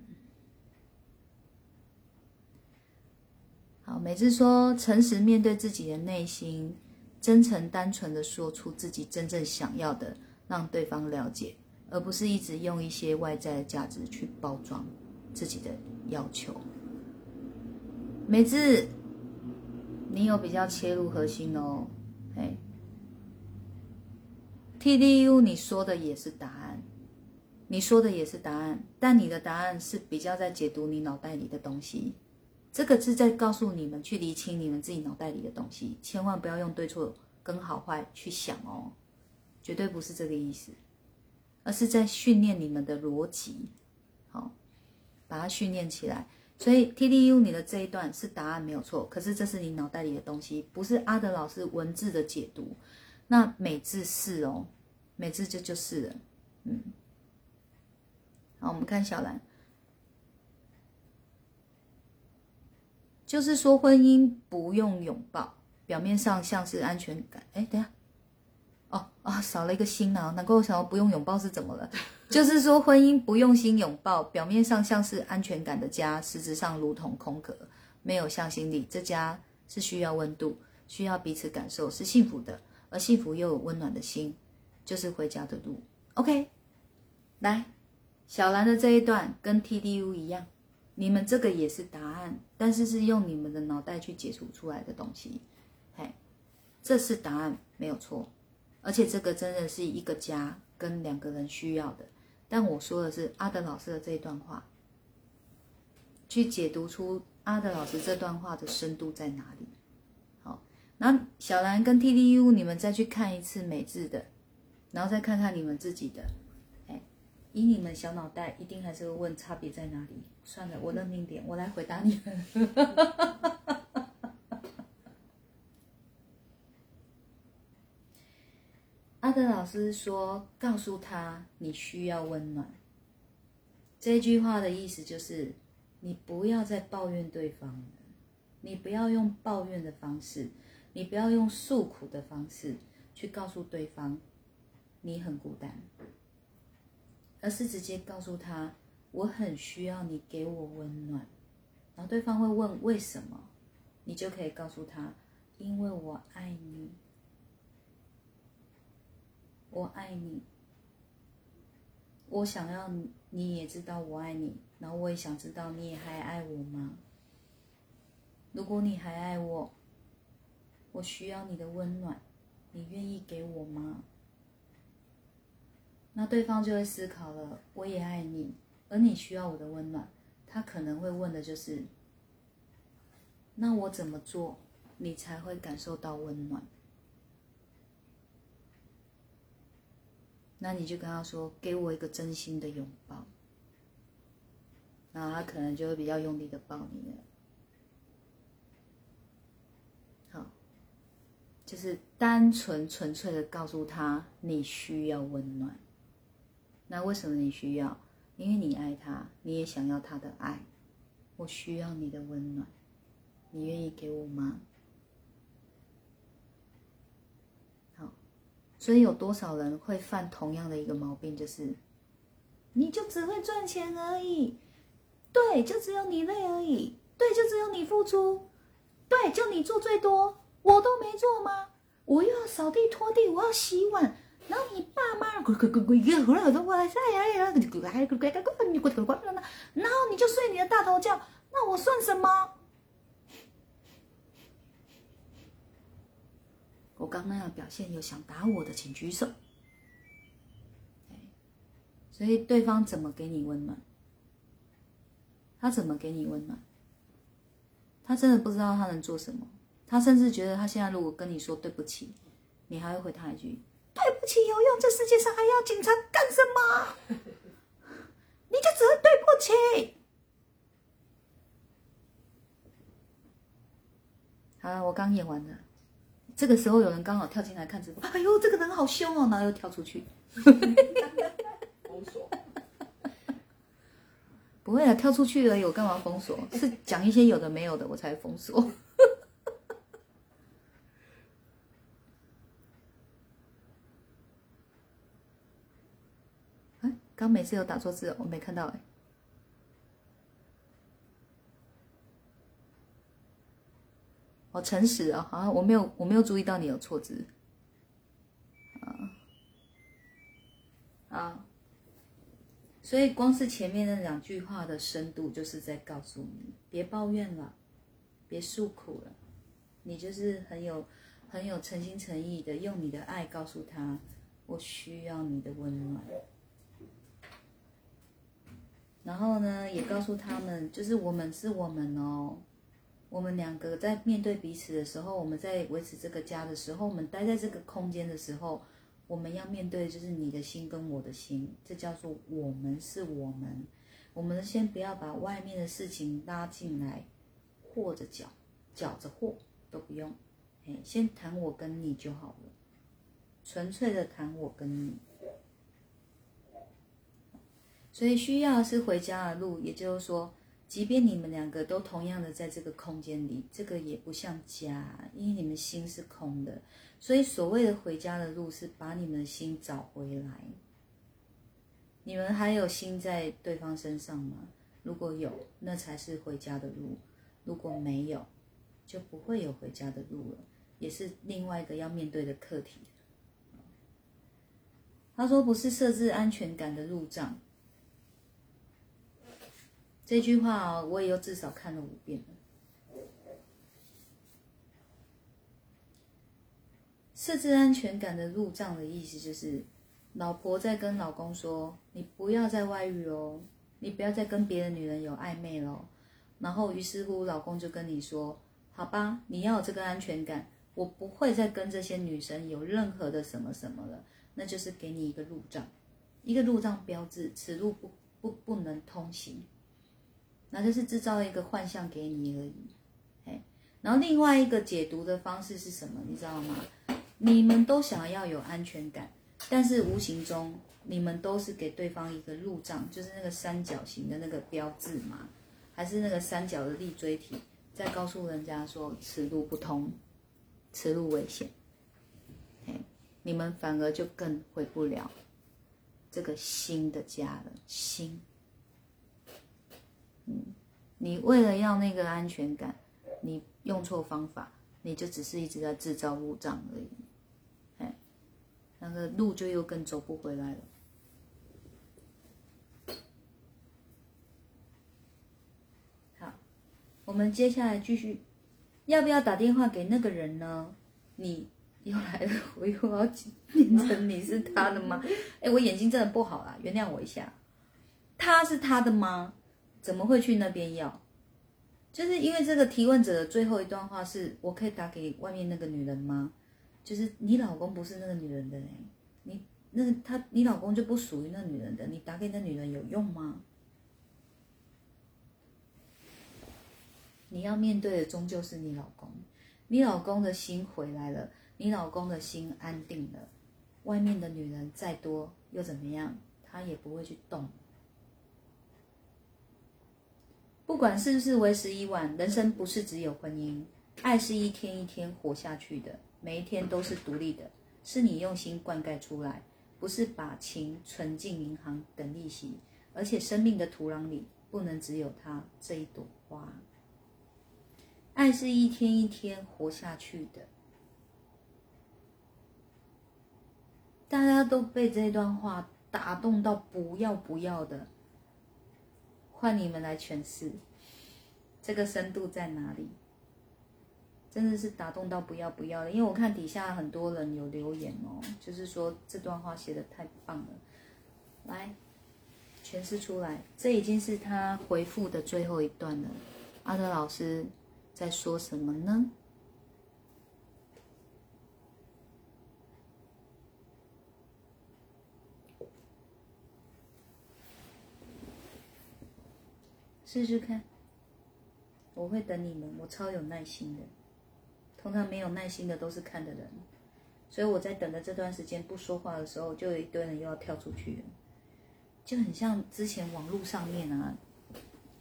好，每次说诚实面对自己的内心，真诚单纯的说出自己真正想要的，让对方了解，而不是一直用一些外在的价值去包装自己的要求。美智，你有比较切入核心哦，哎，TDU 你说的也是答案，你说的也是答案，但你的答案是比较在解读你脑袋里的东西。这个是在告诉你们去厘清你们自己脑袋里的东西，千万不要用对错跟好坏去想哦，绝对不是这个意思，而是在训练你们的逻辑，好，把它训练起来。所以 T D U 你的这一段是答案没有错，可是这是你脑袋里的东西，不是阿德老师文字的解读。那美字是哦，美字就就是了，嗯。好，我们看小兰。就是说，婚姻不用拥抱，表面上像是安全感。哎，等下，哦啊，少了一个心呢。难怪我想要不用拥抱是怎么了？就是说，婚姻不用心拥抱，表面上像是安全感的家，实质上如同空壳，没有向心力。这家是需要温度，需要彼此感受，是幸福的，而幸福又有温暖的心，就是回家的路。OK，来，小兰的这一段跟 TDU 一样。你们这个也是答案，但是是用你们的脑袋去解除出来的东西，嘿，这是答案没有错，而且这个真的是一个家跟两个人需要的。但我说的是阿德老师的这一段话，去解读出阿德老师这段话的深度在哪里。好，那小兰跟 T D U，你们再去看一次美智的，然后再看看你们自己的。哎以你们小脑袋，一定还是会问差别在哪里？算了，我认命点，我来回答你们。阿德老师说：“告诉他你需要温暖。”这句话的意思就是，你不要再抱怨对方，你不要用抱怨的方式，你不要用诉苦的方式去告诉对方你很孤单。而是直接告诉他，我很需要你给我温暖，然后对方会问为什么，你就可以告诉他，因为我爱你，我爱你，我想要你也知道我爱你，然后我也想知道你也还爱我吗？如果你还爱我，我需要你的温暖，你愿意给我吗？那对方就会思考了，我也爱你，而你需要我的温暖，他可能会问的就是：那我怎么做，你才会感受到温暖？那你就跟他说：“给我一个真心的拥抱。”然后他可能就会比较用力的抱你了。好，就是单纯纯粹的告诉他你需要温暖。那为什么你需要？因为你爱他，你也想要他的爱。我需要你的温暖，你愿意给我吗？所以有多少人会犯同样的一个毛病，就是你就只会赚钱而已。对，就只有你累而已。对，就只有你付出。对，就你做最多，我都没做吗？我又要扫地拖地，我要洗碗，然后你爸妈滚滚滚滚一个回来都过来晒呀呀，然后你就睡你的大头觉，那我算什么？我刚刚要表现有想打我的，请举手。所以对方怎么给你温暖？他怎么给你温暖？他真的不知道他能做什么。他甚至觉得，他现在如果跟你说对不起，你还会回他一句“对不起”有用？这世界上还要警察干什么？你就只会对不起。好了，我刚演完了。这个时候有人刚好跳进来看直播，哎呦，这个人好凶哦，然后又跳出去。封锁。不会啊，跳出去而已，我干嘛封锁？是讲一些有的没有的，我才封锁。哎，刚每次有打错字，我没看到哎。哦，诚实啊，好像我没有，我没有注意到你有错字。啊啊。所以，光是前面那两句话的深度，就是在告诉你：别抱怨了，别诉苦了，你就是很有、很有诚心诚意的用你的爱告诉他，我需要你的温暖。然后呢，也告诉他们，就是我们是我们哦，我们两个在面对彼此的时候，我们在维持这个家的时候，我们待在这个空间的时候。我们要面对的就是你的心跟我的心，这叫做我们是我们。我们先不要把外面的事情拉进来，或者搅搅着和都不用，哎，先谈我跟你就好了，纯粹的谈我跟你。所以需要是回家的路，也就是说，即便你们两个都同样的在这个空间里，这个也不像家，因为你们心是空的。所以，所谓的回家的路是把你们的心找回来。你们还有心在对方身上吗？如果有，那才是回家的路；如果没有，就不会有回家的路了，也是另外一个要面对的课题。他说：“不是设置安全感的路障。”这句话我也又至少看了五遍了。设置安全感的路障的意思就是，老婆在跟老公说：“你不要再外遇哦，你不要再跟别的女人有暧昧喽。”然后于是乎，老公就跟你说：“好吧，你要有这个安全感，我不会再跟这些女生有任何的什么什么了。”那就是给你一个路障，一个路障标志，此路不不不能通行。那就是制造一个幻象给你而已。哎，然后另外一个解读的方式是什么？你知道吗？你们都想要有安全感，但是无形中你们都是给对方一个路障，就是那个三角形的那个标志嘛，还是那个三角的立锥体，在告诉人家说此路不通，此路危险。你们反而就更回不了这个新的家了。心，你为了要那个安全感，你用错方法，你就只是一直在制造路障而已。那个路就又更走不回来了。好，我们接下来继续，要不要打电话给那个人呢？你又来了，我又要变成你是他的吗？哎，我眼睛真的不好啦，原谅我一下。他是他的吗？怎么会去那边要？就是因为这个提问者的最后一段话是：我可以打给外面那个女人吗？就是你老公不是那个女人的嘞，你那他你老公就不属于那女人的，你打给那女人有用吗？你要面对的终究是你老公，你老公的心回来了，你老公的心安定了，外面的女人再多又怎么样，他也不会去动。不管是不是为时已晚，人生不是只有婚姻，爱是一天一天活下去的，每一天都是独立的，是你用心灌溉出来，不是把情存进银行等利息，而且生命的土壤里不能只有它这一朵花。爱是一天一天活下去的，大家都被这段话打动到不要不要的，换你们来诠释，这个深度在哪里？真的是打动到不要不要的，因为我看底下很多人有留言哦，就是说这段话写的太棒了，来诠释出来，这已经是他回复的最后一段了，阿德老师。在说什么呢？试试看，我会等你们，我超有耐心的。通常没有耐心的都是看的人，所以我在等的这段时间不说话的时候，就有一堆人又要跳出去，就很像之前网络上面啊，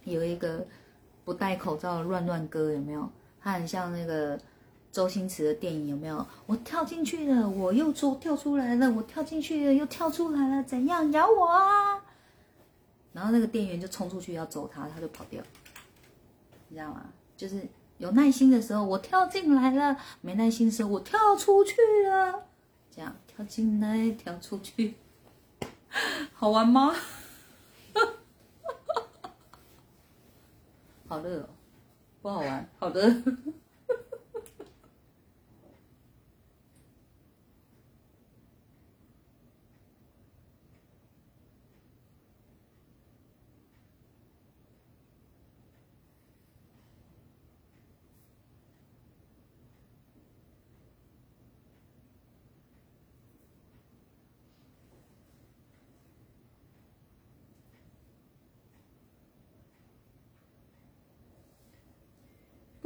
有一个。不戴口罩的乱乱哥有没有？他很像那个周星驰的电影有没有？我跳进去了，我又出跳出来了，我跳进去了又跳出来了，怎样咬我啊？然后那个店员就冲出去要走他，他就跑掉，你知道吗？就是有耐心的时候我跳进来了，没耐心的时候我跳出去了，这样跳进来跳出去，好玩吗？好热哦，不好玩。好的。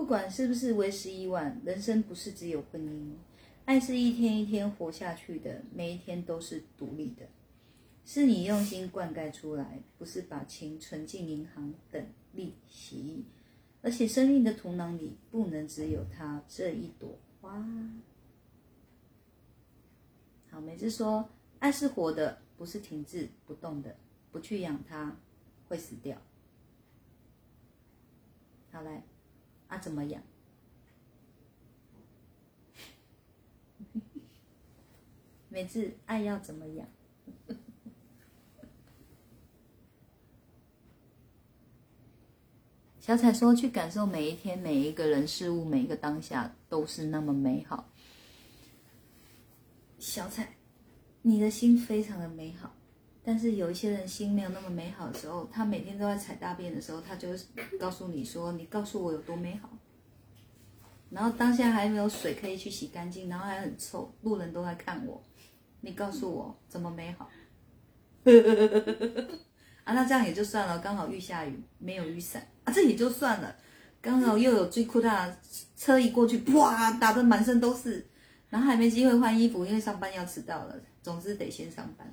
不管是不是为时已晚，人生不是只有婚姻，爱是一天一天活下去的，每一天都是独立的，是你用心灌溉出来，不是把钱存进银行等利息，而且生命的土壤里不能只有它这一朵花。好，每次说爱是活的，不是停滞不动的，不去养它会死掉。好来。啊，怎么养？每次爱要怎么养？小彩说：“去感受每一天、每一个人、事物、每一个当下，都是那么美好。”小彩，你的心非常的美好。但是有一些人心没有那么美好的时候，他每天都在踩大便的时候，他就告诉你说：“你告诉我有多美好。”然后当下还没有水可以去洗干净，然后还很臭，路人都在看我。你告诉我怎么美好？啊，那这样也就算了，刚好遇下雨，没有雨伞啊，这也就算了。刚好又有追裤衩车一过去，哇，打得满身都是，然后还没机会换衣服，因为上班要迟到了。总之得先上班。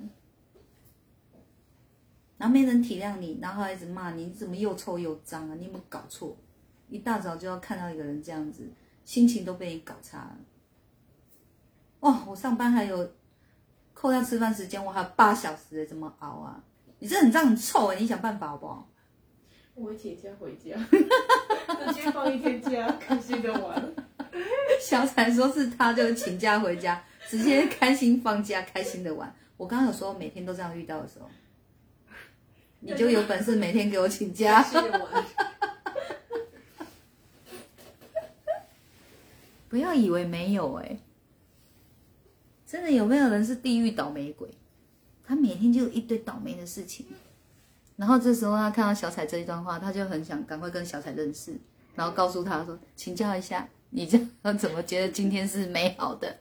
然后没人体谅你，然后一直骂你，你怎么又臭又脏啊？你有没有搞错？一大早就要看到一个人这样子，心情都被你搞差了。哇，我上班还有扣掉吃饭时间，我还有八小时，怎么熬啊？你这很脏很臭哎，你想办法好不好？我请假回家，直接放一天假，开心的玩。小彩说是他就请假回家，直接开心放假，开心的玩。我刚刚有说每天都这样遇到的时候。你就有本事每天给我请假，不要以为没有哎，真的有没有人是地狱倒霉鬼？他每天就有一堆倒霉的事情，然后这时候他看到小彩这一段话，他就很想赶快跟小彩认识，然后告诉他说：“请教一下，你这样怎么觉得今天是美好的？”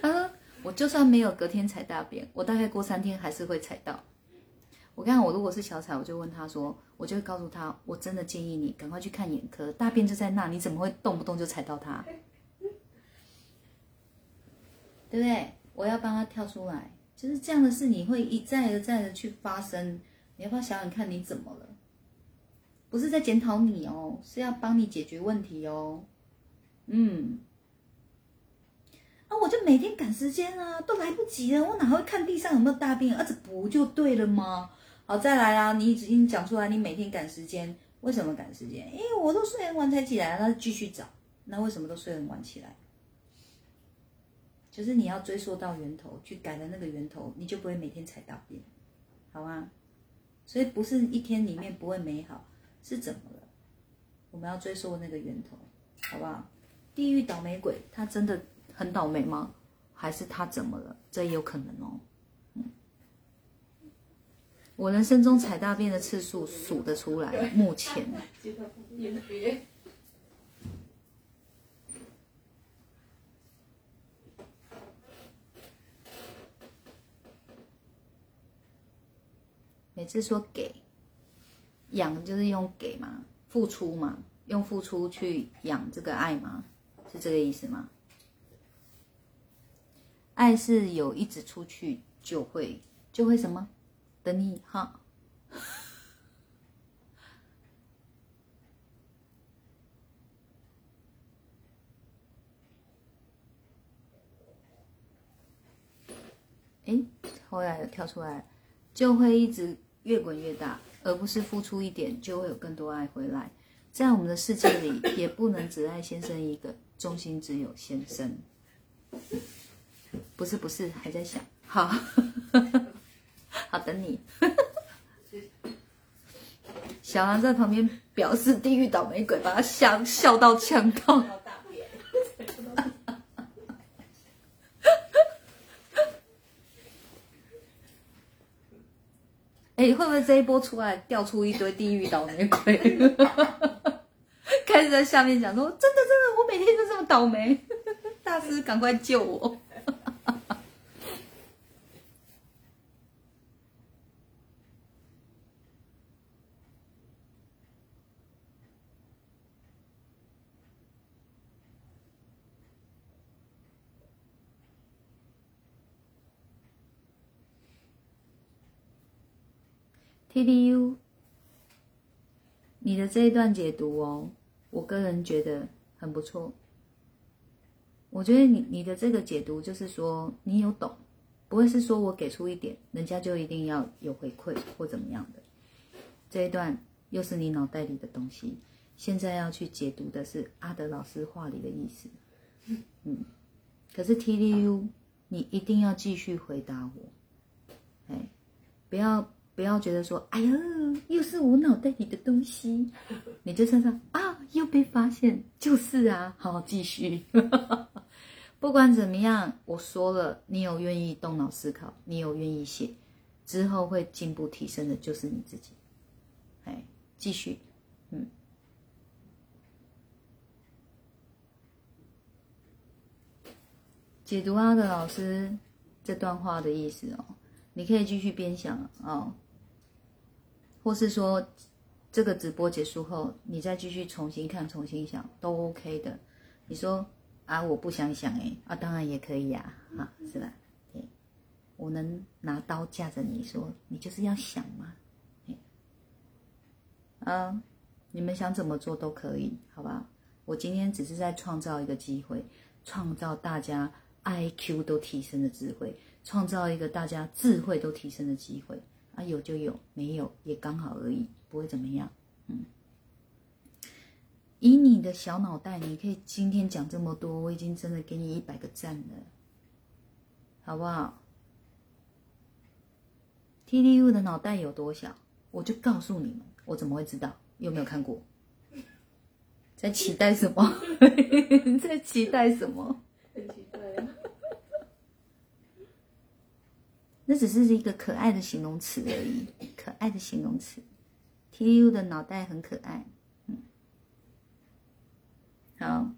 他说：“我就算没有隔天踩大便，我大概过三天还是会踩到。”我看我如果是小彩，我就问他说，我就会告诉他，我真的建议你赶快去看眼科，大便就在那，你怎么会动不动就踩到它？对不对？我要帮他跳出来，就是这样的事，你会一再而再的去发生。你要不要想想看你怎么了？不是在检讨你哦，是要帮你解决问题哦。嗯，啊，我就每天赶时间啊，都来不及了，我哪会看地上有没有大便？儿子不就对了吗？好，再来啦！你已经讲出来，你每天赶时间，为什么赶时间？因为我都睡很晚才起来，那继续找。那为什么都睡很晚起来？就是你要追溯到源头，去改了那个源头，你就不会每天踩大便，好吗？所以不是一天里面不会美好，是怎么了？我们要追溯那个源头，好不好？地狱倒霉鬼，他真的很倒霉吗？还是他怎么了？这也有可能哦。我人生中踩大便的次数数得出来，目前。每次说给养，就是用给嘛，付出嘛，用付出去养这个爱嘛，是这个意思吗？爱是有一直出去就会就会什么？等你哈，哎，后来跳出来，就会一直越滚越大，而不是付出一点就会有更多爱回来。在我们的世界里，也不能只爱先生一个，中心只有先生。不是不是，还在想好。好，等你。小狼在旁边表示地狱倒霉鬼，把他吓笑到呛到。哎，会不会这一波出来掉出一堆地狱倒霉鬼？开始在下面讲说：“真的，真的，我每天都这么倒霉，大师赶快救我！” T D U，你的这一段解读哦，我个人觉得很不错。我觉得你你的这个解读就是说你有懂，不会是说我给出一点，人家就一定要有回馈或怎么样的。这一段又是你脑袋里的东西，现在要去解读的是阿德老师话里的意思。嗯，可是 T D U，你一定要继续回答我，哎，不要。不要觉得说，哎呀，又是我脑袋里的东西，你就想想啊，又被发现，就是啊，好，继续。不管怎么样，我说了，你有愿意动脑思考，你有愿意写，之后会进步提升的，就是你自己。哎，继续，嗯。解读阿的老师这段话的意思哦，你可以继续边想哦。或是说，这个直播结束后，你再继续重新看、重新想，都 OK 的。你说啊，我不想想哎，啊，当然也可以呀，哈，是吧？对，我能拿刀架着你说，你就是要想嘛，啊，你们想怎么做都可以，好吧？我今天只是在创造一个机会，创造大家 IQ 都提升的智慧，创造一个大家智慧都提升的机会。有就有，没有也刚好而已，不会怎么样。嗯，以你的小脑袋，你可以今天讲这么多，我已经真的给你一百个赞了，好不好？T D U 的脑袋有多小，我就告诉你们，我怎么会知道？有没有看过？在期待什么？在期待什么？很期待啊！那只是一个可爱的形容词而已，可爱的形容词。TU 的脑袋很可爱，嗯，好，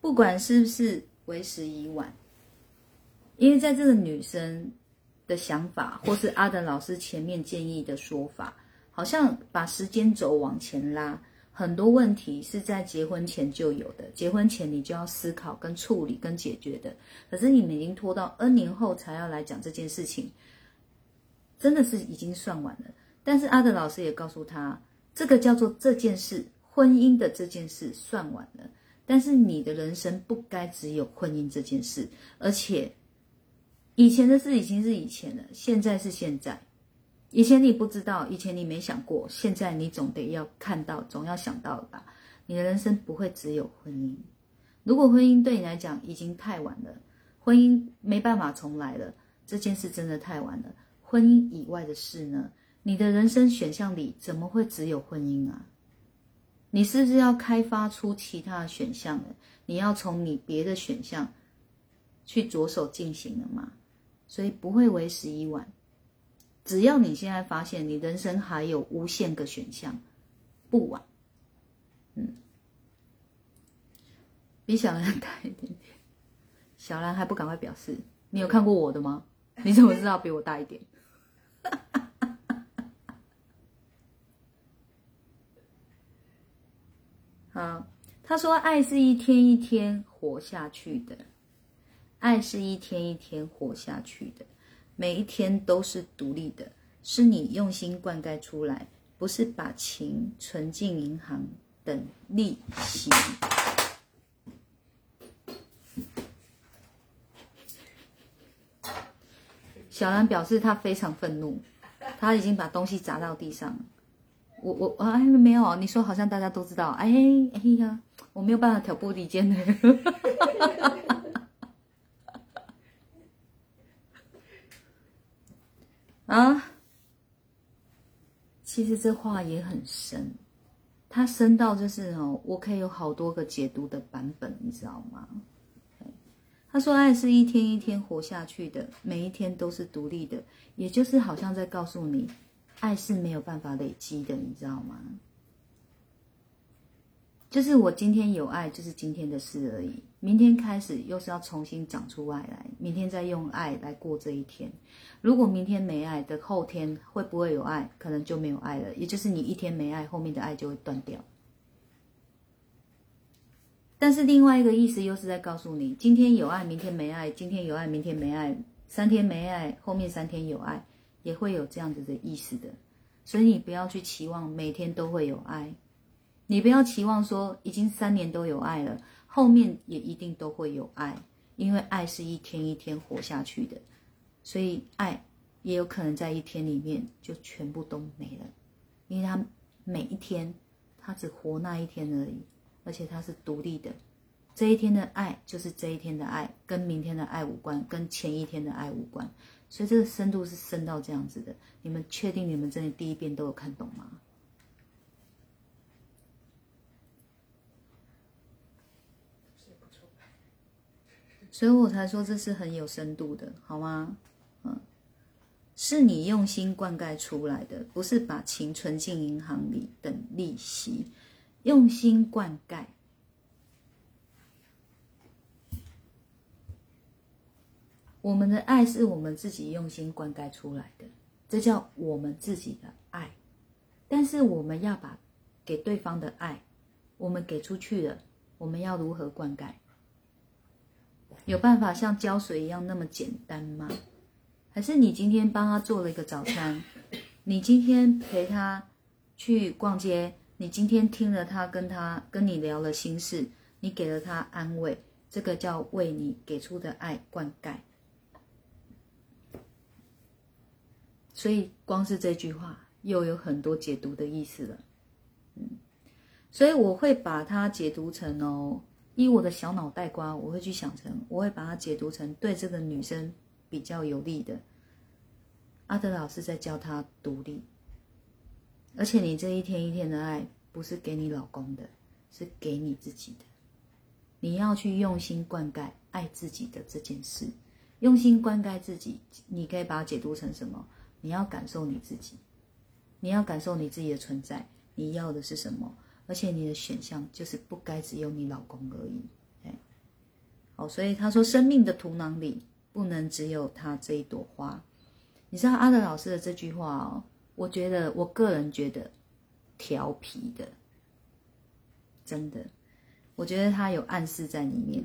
不管是不是为时已晚，因为在这个女生的想法，或是阿德老师前面建议的说法，好像把时间轴往前拉。很多问题是在结婚前就有的，结婚前你就要思考、跟处理、跟解决的。可是你们已经拖到 N 年后才要来讲这件事情，真的是已经算晚了。但是阿德老师也告诉他，这个叫做这件事，婚姻的这件事算晚了。但是你的人生不该只有婚姻这件事，而且以前的事已经是以前了，现在是现在。以前你不知道，以前你没想过，现在你总得要看到，总要想到吧？你的人生不会只有婚姻。如果婚姻对你来讲已经太晚了，婚姻没办法重来了，这件事真的太晚了。婚姻以外的事呢？你的人生选项里怎么会只有婚姻啊？你是不是要开发出其他的选项了？你要从你别的选项去着手进行了吗？所以不会为时已晚。只要你现在发现你人生还有无限个选项，不晚。嗯，比小兰大一点点，小兰还不赶快表示？你有看过我的吗？你怎么知道比我大一点？啊，他说：“爱是一天一天活下去的，爱是一天一天活下去的。”每一天都是独立的，是你用心灌溉出来，不是把情存进银行等利息。小兰表示她非常愤怒，她已经把东西砸到地上。我我啊没有，你说好像大家都知道，哎哎呀，我没有办法挑拨离间的。啊，其实这话也很深，它深到就是哦，我可以有好多个解读的版本，你知道吗？他说：“爱是一天一天活下去的，每一天都是独立的，也就是好像在告诉你，爱是没有办法累积的，你知道吗？”就是我今天有爱，就是今天的事而已。明天开始又是要重新长出爱来，明天再用爱来过这一天。如果明天没爱的，后天会不会有爱？可能就没有爱了。也就是你一天没爱，后面的爱就会断掉。但是另外一个意思又是在告诉你，今天有爱，明天没爱；今天有爱，明天没爱；三天没爱，后面三天有爱，也会有这样子的意思的。所以你不要去期望每天都会有爱。你不要期望说已经三年都有爱了，后面也一定都会有爱，因为爱是一天一天活下去的，所以爱也有可能在一天里面就全部都没了，因为他每一天他只活那一天而已，而且他是独立的，这一天的爱就是这一天的爱，跟明天的爱无关，跟前一天的爱无关，所以这个深度是深到这样子的，你们确定你们真的第一遍都有看懂吗？所以我才说这是很有深度的，好吗？嗯，是你用心灌溉出来的，不是把钱存进银行里等利息。用心灌溉，我们的爱是我们自己用心灌溉出来的，这叫我们自己的爱。但是我们要把给对方的爱，我们给出去了，我们要如何灌溉？有办法像浇水一样那么简单吗？还是你今天帮他做了一个早餐，你今天陪他去逛街，你今天听了他跟他跟你聊了心事，你给了他安慰，这个叫为你给出的爱灌溉。所以光是这句话又有很多解读的意思了，嗯，所以我会把它解读成哦。以我的小脑袋瓜，我会去想成，我会把它解读成对这个女生比较有利的。阿德老师在教她独立，而且你这一天一天的爱，不是给你老公的，是给你自己的。你要去用心灌溉爱自己的这件事，用心灌溉自己，你可以把它解读成什么？你要感受你自己，你要感受你自己的存在，你要的是什么？而且你的选项就是不该只有你老公而已。哎，好，所以他说，生命的土壤里不能只有他这一朵花。你知道阿德老师的这句话哦，我觉得我个人觉得调皮的，真的，我觉得他有暗示在里面。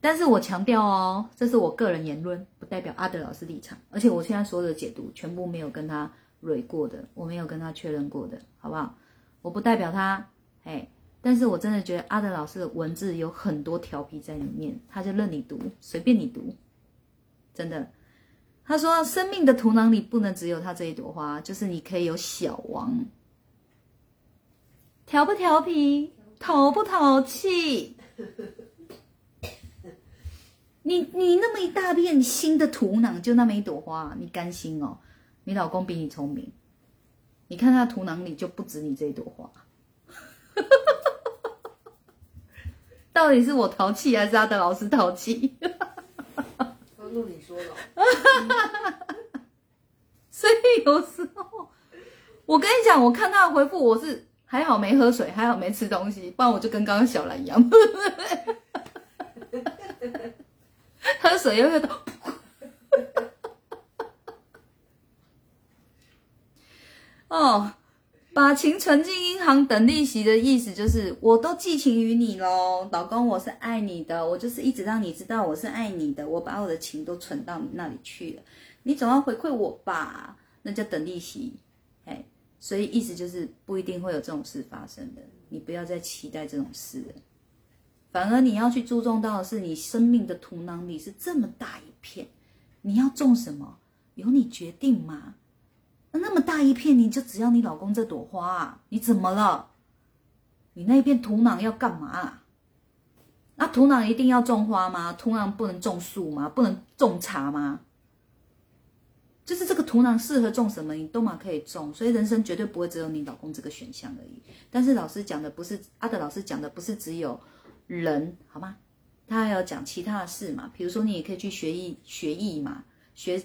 但是我强调哦，这是我个人言论，不代表阿德老师立场。而且我现在所有的解读全部没有跟他蕊过的，我没有跟他确认过的，好不好？我不代表他，哎，但是我真的觉得阿德老师的文字有很多调皮在里面，他就任你读，随便你读，真的。他说，生命的土壤里不能只有他这一朵花，就是你可以有小王，调不调皮，淘不淘气。你你那么一大片新的土壤，就那么一朵花，你甘心哦？你老公比你聪明，你看他图囊里就不止你这一朵花。到底是我淘气，还是他的老师淘气？都是你说的。所以有时候，我跟你讲，我看他的回复，我是还好没喝水，还好没吃东西，不然我就跟刚刚小兰一样。喝水又会倒。哦，把钱存进银行等利息的意思就是，我都寄情于你喽，老公，我是爱你的，我就是一直让你知道我是爱你的，我把我的情都存到你那里去了，你总要回馈我吧？那叫等利息，哎，所以意思就是不一定会有这种事发生的，你不要再期待这种事了。反而你要去注重到的是，你生命的土壤里是这么大一片，你要种什么，由你决定嘛。那么大一片，你就只要你老公这朵花，你怎么了？你那片土壤要干嘛？啊那土壤一定要种花吗？土壤不能种树吗？不能种茶吗？就是这个土壤适合种什么，你都嘛可以种。所以人生绝对不会只有你老公这个选项而已。但是老师讲的不是阿德老师讲的不是只有。人好吗？他还要讲其他的事嘛？比如说，你也可以去学艺，学艺嘛，学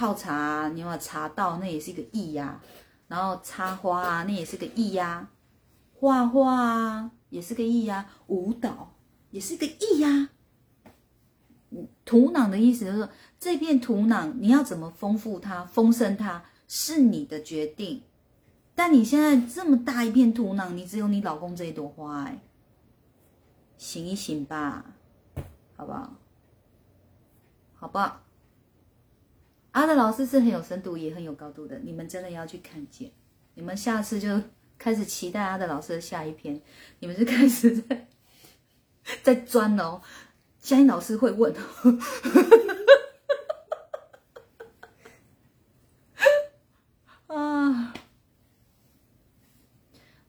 泡茶，你有没茶道，那也是一个艺呀。然后插花啊，那也是个艺呀。画画啊，也是个艺呀。舞蹈也是个艺呀。土壤的意思就是说，这片土壤你要怎么丰富它、丰盛它，是你的决定。但你现在这么大一片土壤，你只有你老公这一朵花，哎。醒一醒吧，好不好？好不好？阿德老师是很有深度，也很有高度的，你们真的要去看见。你们下次就开始期待阿德老师的下一篇，你们就开始在在钻哦。相信老师会问，啊。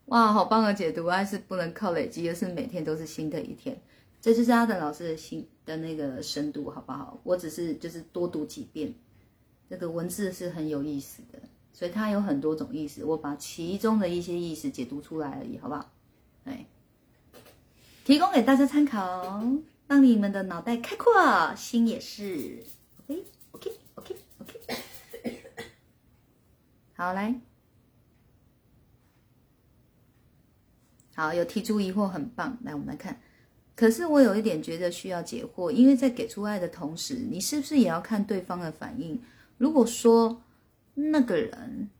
哇，好棒的解读！爱是不能靠累积，而是每天都是新的一天。这就是阿德老师的心的那个深度，好不好？我只是就是多读几遍，这个文字是很有意思的，所以它有很多种意思。我把其中的一些意思解读出来而已，好不好？哎，提供给大家参考，让你们的脑袋开阔，心也是。OK，OK，OK，OK。好，来。好，有提出疑惑，很棒。来，我们来看。可是我有一点觉得需要解惑，因为在给出爱的同时，你是不是也要看对方的反应？如果说那个人，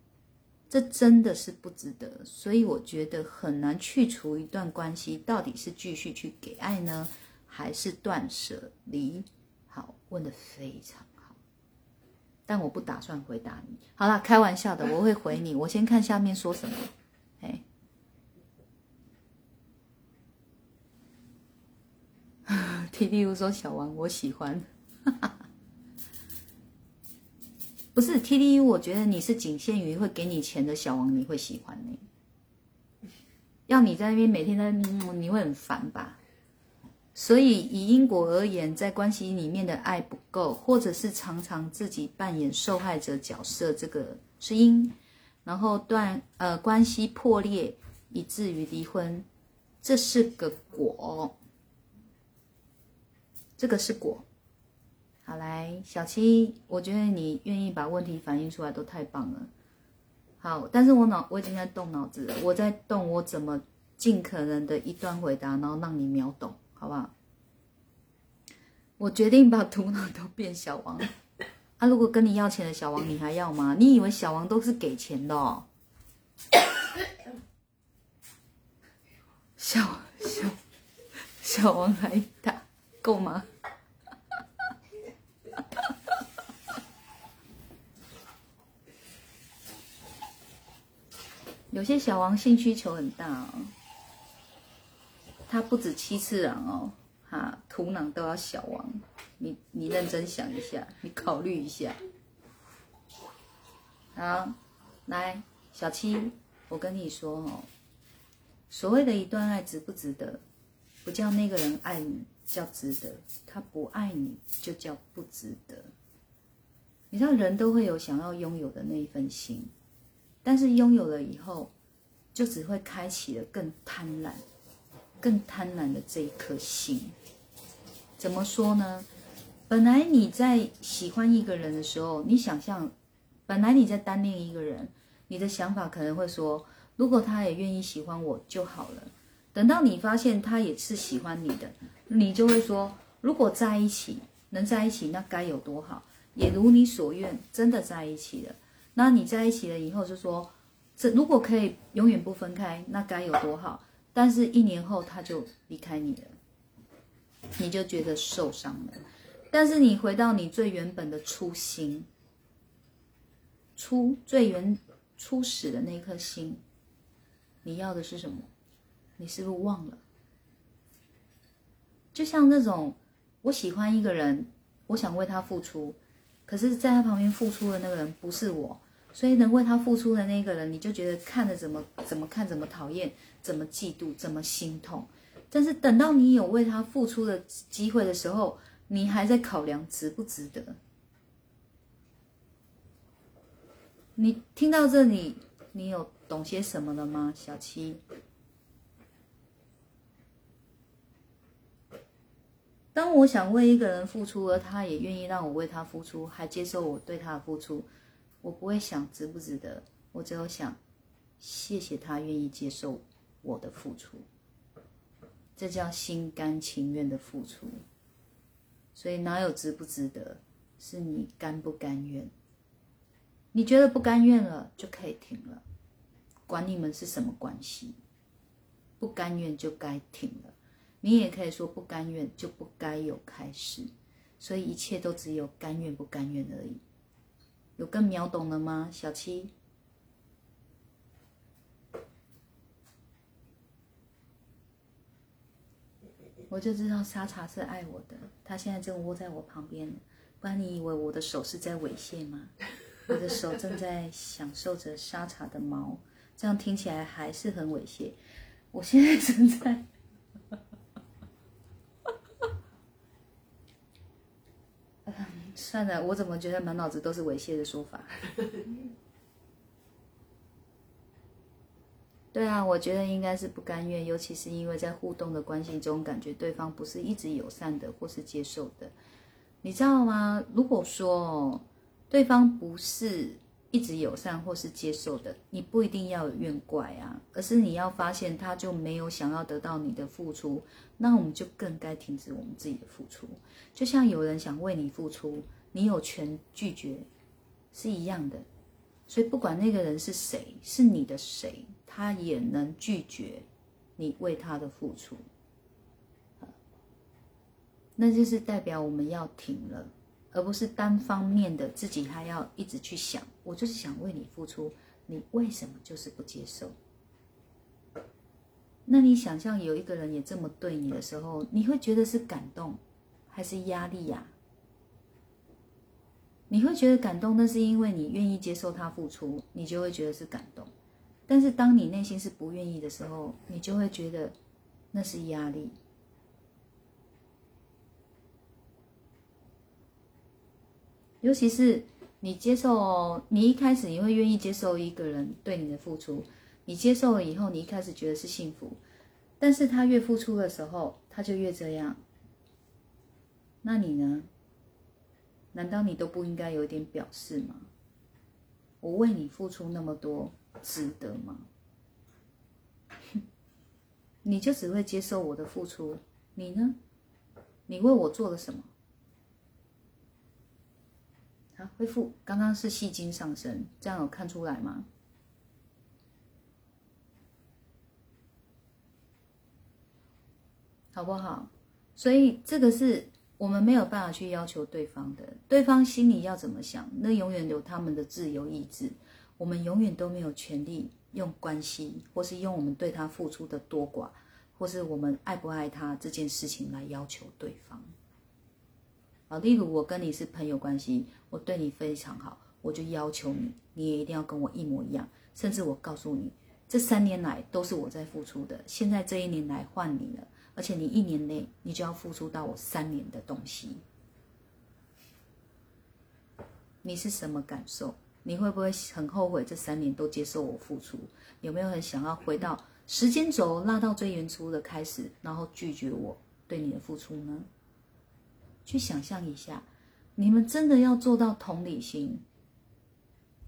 这真的是不值得，所以我觉得很难去除一段关系。到底是继续去给爱呢，还是断舍离？好，问的非常好，但我不打算回答你。好了，开玩笑的，我会回你。我先看下面说什么。哎。T D U 说小王我喜欢，不是 T D U，我觉得你是仅限于会给你钱的小王，你会喜欢你。要你在那边每天在那，你会很烦吧？所以以因果而言，在关系里面的爱不够，或者是常常自己扮演受害者角色，这个是因，然后断呃关系破裂，以至于离婚，这是个果。这个是果，好来，小七，我觉得你愿意把问题反映出来都太棒了。好，但是我脑我已经在动脑子了，我在动我怎么尽可能的一段回答，然后让你秒懂，好不好？我决定把头脑都变小王。啊，如果跟你要钱的小王，你还要吗？你以为小王都是给钱的哦？小小小王来打够吗？有些小王性需求很大哦，他不止七次郎哦，哈，土壤都要小王，你你认真想一下，你考虑一下。好，来，小七，我跟你说哦，所谓的一段爱值不值得，不叫那个人爱你，叫值得；他不爱你，就叫不值得。你知道，人都会有想要拥有的那一份心。但是拥有了以后，就只会开启了更贪婪、更贪婪的这一颗心。怎么说呢？本来你在喜欢一个人的时候，你想象，本来你在单恋一个人，你的想法可能会说，如果他也愿意喜欢我就好了。等到你发现他也是喜欢你的，你就会说，如果在一起能在一起，那该有多好！也如你所愿，真的在一起了。那你在一起了以后，就说这如果可以永远不分开，那该有多好！但是，一年后他就离开你了，你就觉得受伤了。但是，你回到你最原本的初心，初最原初始的那颗心，你要的是什么？你是不是忘了？就像那种我喜欢一个人，我想为他付出。可是，在他旁边付出的那个人不是我，所以能为他付出的那个人，你就觉得看着怎么怎么看怎么讨厌，怎么嫉妒，怎么心痛。但是等到你有为他付出的机会的时候，你还在考量值不值得。你听到这里，你有懂些什么了吗，小七？当我想为一个人付出，而他也愿意让我为他付出，还接受我对他的付出，我不会想值不值得，我只有想谢谢他愿意接受我的付出，这叫心甘情愿的付出。所以哪有值不值得，是你甘不甘愿。你觉得不甘愿了，就可以停了，管你们是什么关系，不甘愿就该停了。你也可以说不甘愿就不该有开始，所以一切都只有甘愿不甘愿而已。有更秒懂了吗，小七？我就知道沙茶是爱我的，他现在正窝在我旁边，不然你以为我的手是在猥亵吗？我的手正在享受着沙茶的毛，这样听起来还是很猥亵。我现在正在。算了，我怎么觉得满脑子都是猥亵的说法？对啊，我觉得应该是不甘愿，尤其是因为在互动的关系中，感觉对方不是一直友善的或是接受的，你知道吗？如果说对方不是。一直友善或是接受的，你不一定要有怨怪啊，而是你要发现他就没有想要得到你的付出，那我们就更该停止我们自己的付出。就像有人想为你付出，你有权拒绝，是一样的。所以不管那个人是谁，是你的谁，他也能拒绝你为他的付出，那就是代表我们要停了。而不是单方面的自己还要一直去想，我就是想为你付出，你为什么就是不接受？那你想象有一个人也这么对你的时候，你会觉得是感动还是压力呀？你会觉得感动，那是因为你愿意接受他付出，你就会觉得是感动。但是当你内心是不愿意的时候，你就会觉得那是压力。尤其是你接受，你一开始你会愿意接受一个人对你的付出，你接受了以后，你一开始觉得是幸福，但是他越付出的时候，他就越这样。那你呢？难道你都不应该有点表示吗？我为你付出那么多，值得吗？你就只会接受我的付出，你呢？你为我做了什么？恢复。刚刚是戏精上升，这样有看出来吗？好不好？所以这个是我们没有办法去要求对方的，对方心里要怎么想，那永远有他们的自由意志。我们永远都没有权利用关系，或是用我们对他付出的多寡，或是我们爱不爱他这件事情来要求对方。好，例如我跟你是朋友关系，我对你非常好，我就要求你，你也一定要跟我一模一样。甚至我告诉你，这三年来都是我在付出的，现在这一年来换你了。而且你一年内，你就要付出到我三年的东西，你是什么感受？你会不会很后悔这三年都接受我付出？有没有很想要回到时间轴拉到最原初的开始，然后拒绝我对你的付出呢？去想象一下，你们真的要做到同理心，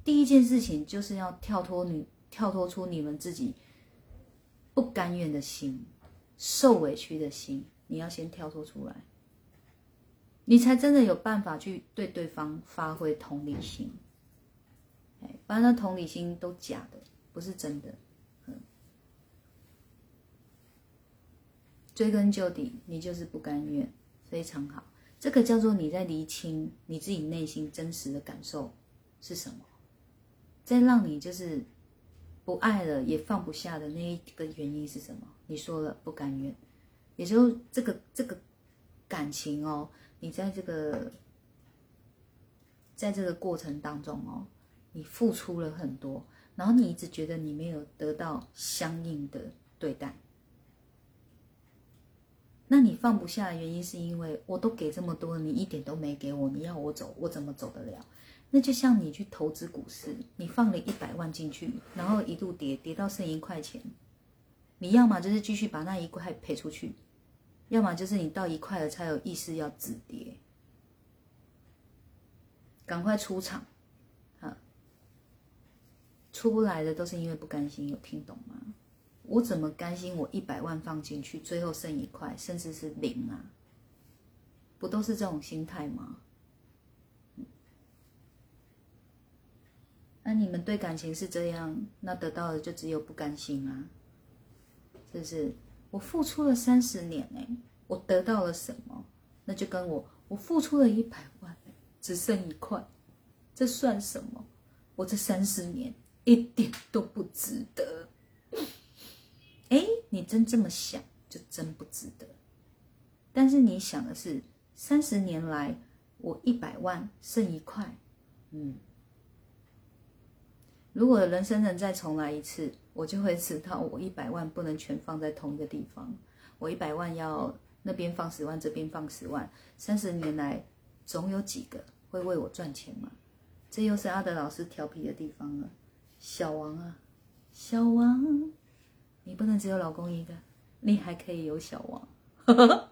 第一件事情就是要跳脱你，跳脱出你们自己不甘愿的心。受委屈的心，你要先跳脱出来，你才真的有办法去对对方发挥同理心。哎，不然那同理心都假的，不是真的。嗯，追根究底，你就是不甘愿，非常好。这个叫做你在厘清你自己内心真实的感受是什么，在让你就是不爱了也放不下的那一个原因是什么？你说了不甘愿，也就这个这个感情哦，你在这个在这个过程当中哦，你付出了很多，然后你一直觉得你没有得到相应的对待，那你放不下的原因是因为我都给这么多，你一点都没给我，你要我走，我怎么走得了？那就像你去投资股市，你放了一百万进去，然后一度跌跌到剩一块钱。你要么就是继续把那一块赔出去，要么就是你到一块了才有意识要止跌，赶快出场，啊，出不来的都是因为不甘心，有听懂吗？我怎么甘心？我一百万放进去，最后剩一块，甚至是零啊？不都是这种心态吗？那你们对感情是这样，那得到的就只有不甘心啊？是不是我付出了三十年哎，我得到了什么？那就跟我我付出了一百万，只剩一块，这算什么？我这三十年一点都不值得。哎，你真这么想，就真不值得。但是你想的是，三十年来我一百万剩一块，嗯。如果人生能再重来一次，我就会知道，我一百万不能全放在同一个地方。我一百万要那边放十万，这边放十万。三十年来，总有几个会为我赚钱嘛？这又是阿德老师调皮的地方了。小王啊，小王，你不能只有老公一个，你还可以有小王。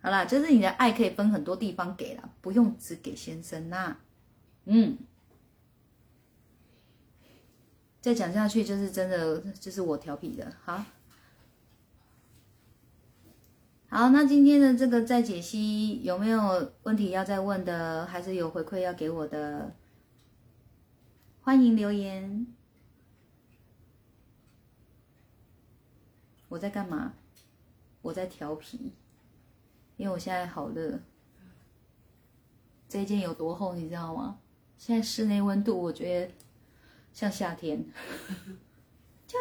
好啦，就是你的爱可以分很多地方给了，不用只给先生呐。嗯。再讲下去就是真的，就是我调皮的。好，好，那今天的这个再解析有没有问题要再问的，还是有回馈要给我的？欢迎留言。我在干嘛？我在调皮，因为我现在好热。这件有多厚，你知道吗？现在室内温度，我觉得。像夏天，就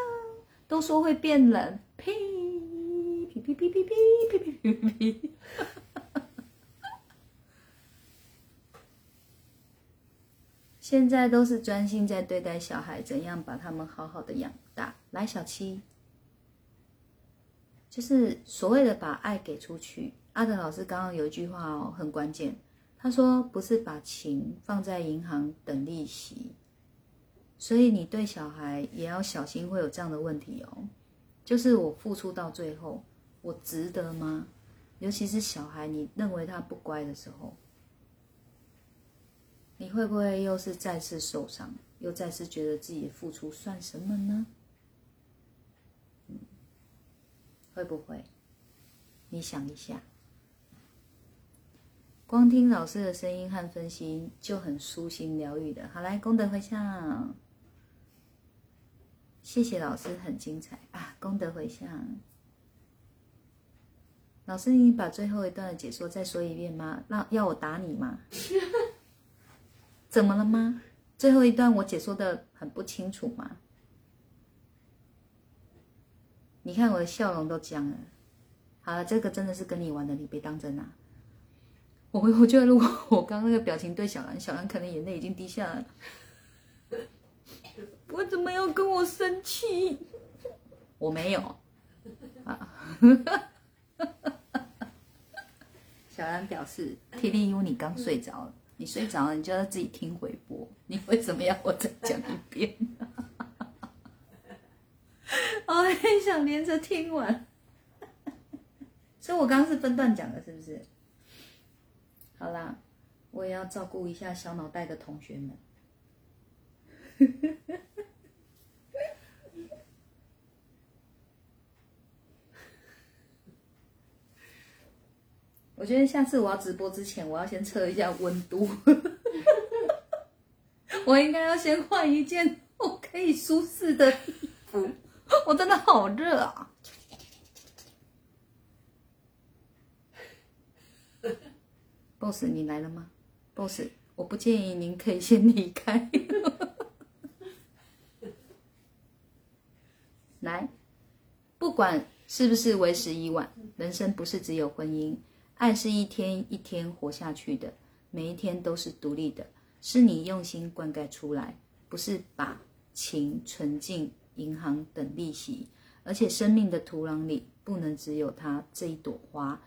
都说会变冷，呸呸呸呸呸呸呸呸呸呸！现在都是专心在对待小孩，怎样把他们好好的养大。来，小七，就是所谓的把爱给出去。阿德老师刚刚有一句话哦，很关键，他说不是把情放在银行等利息。所以你对小孩也要小心，会有这样的问题哦。就是我付出到最后，我值得吗？尤其是小孩，你认为他不乖的时候，你会不会又是再次受伤，又再次觉得自己付出算什么呢？嗯，会不会？你想一下，光听老师的声音和分析就很舒心疗愈的。好，来功德回向，谢谢老师，很精彩啊！功德回向，老师，你把最后一段的解说再说一遍吗？那要我打你吗？怎么了吗？最后一段我解说的很不清楚吗？你看我的笑容都僵了。好了，这个真的是跟你玩的，你别当真啊！我我觉得如果我刚刚那个表情对小兰，小兰可能眼泪已经滴下来了。我怎么要跟我生气？我没有啊。小兰表示：“T D U，你刚睡着了。”你睡着了，你就要自己听回播。你为什么要我再讲一遍？我很想连着听完。所以我刚刚是分段讲的，是不是？好啦，我也要照顾一下小脑袋的同学们。我觉得下次我要直播之前，我要先测一下温度。我应该要先换一件我可以舒适的衣服。我真的好热啊！Boss，你来了吗？Boss，我不建议您可以先离开。来，不管是不是为时已晚，人生不是只有婚姻。爱是一天一天活下去的，每一天都是独立的，是你用心灌溉出来，不是把情存进银行等利息。而且生命的土壤里不能只有它这一朵花。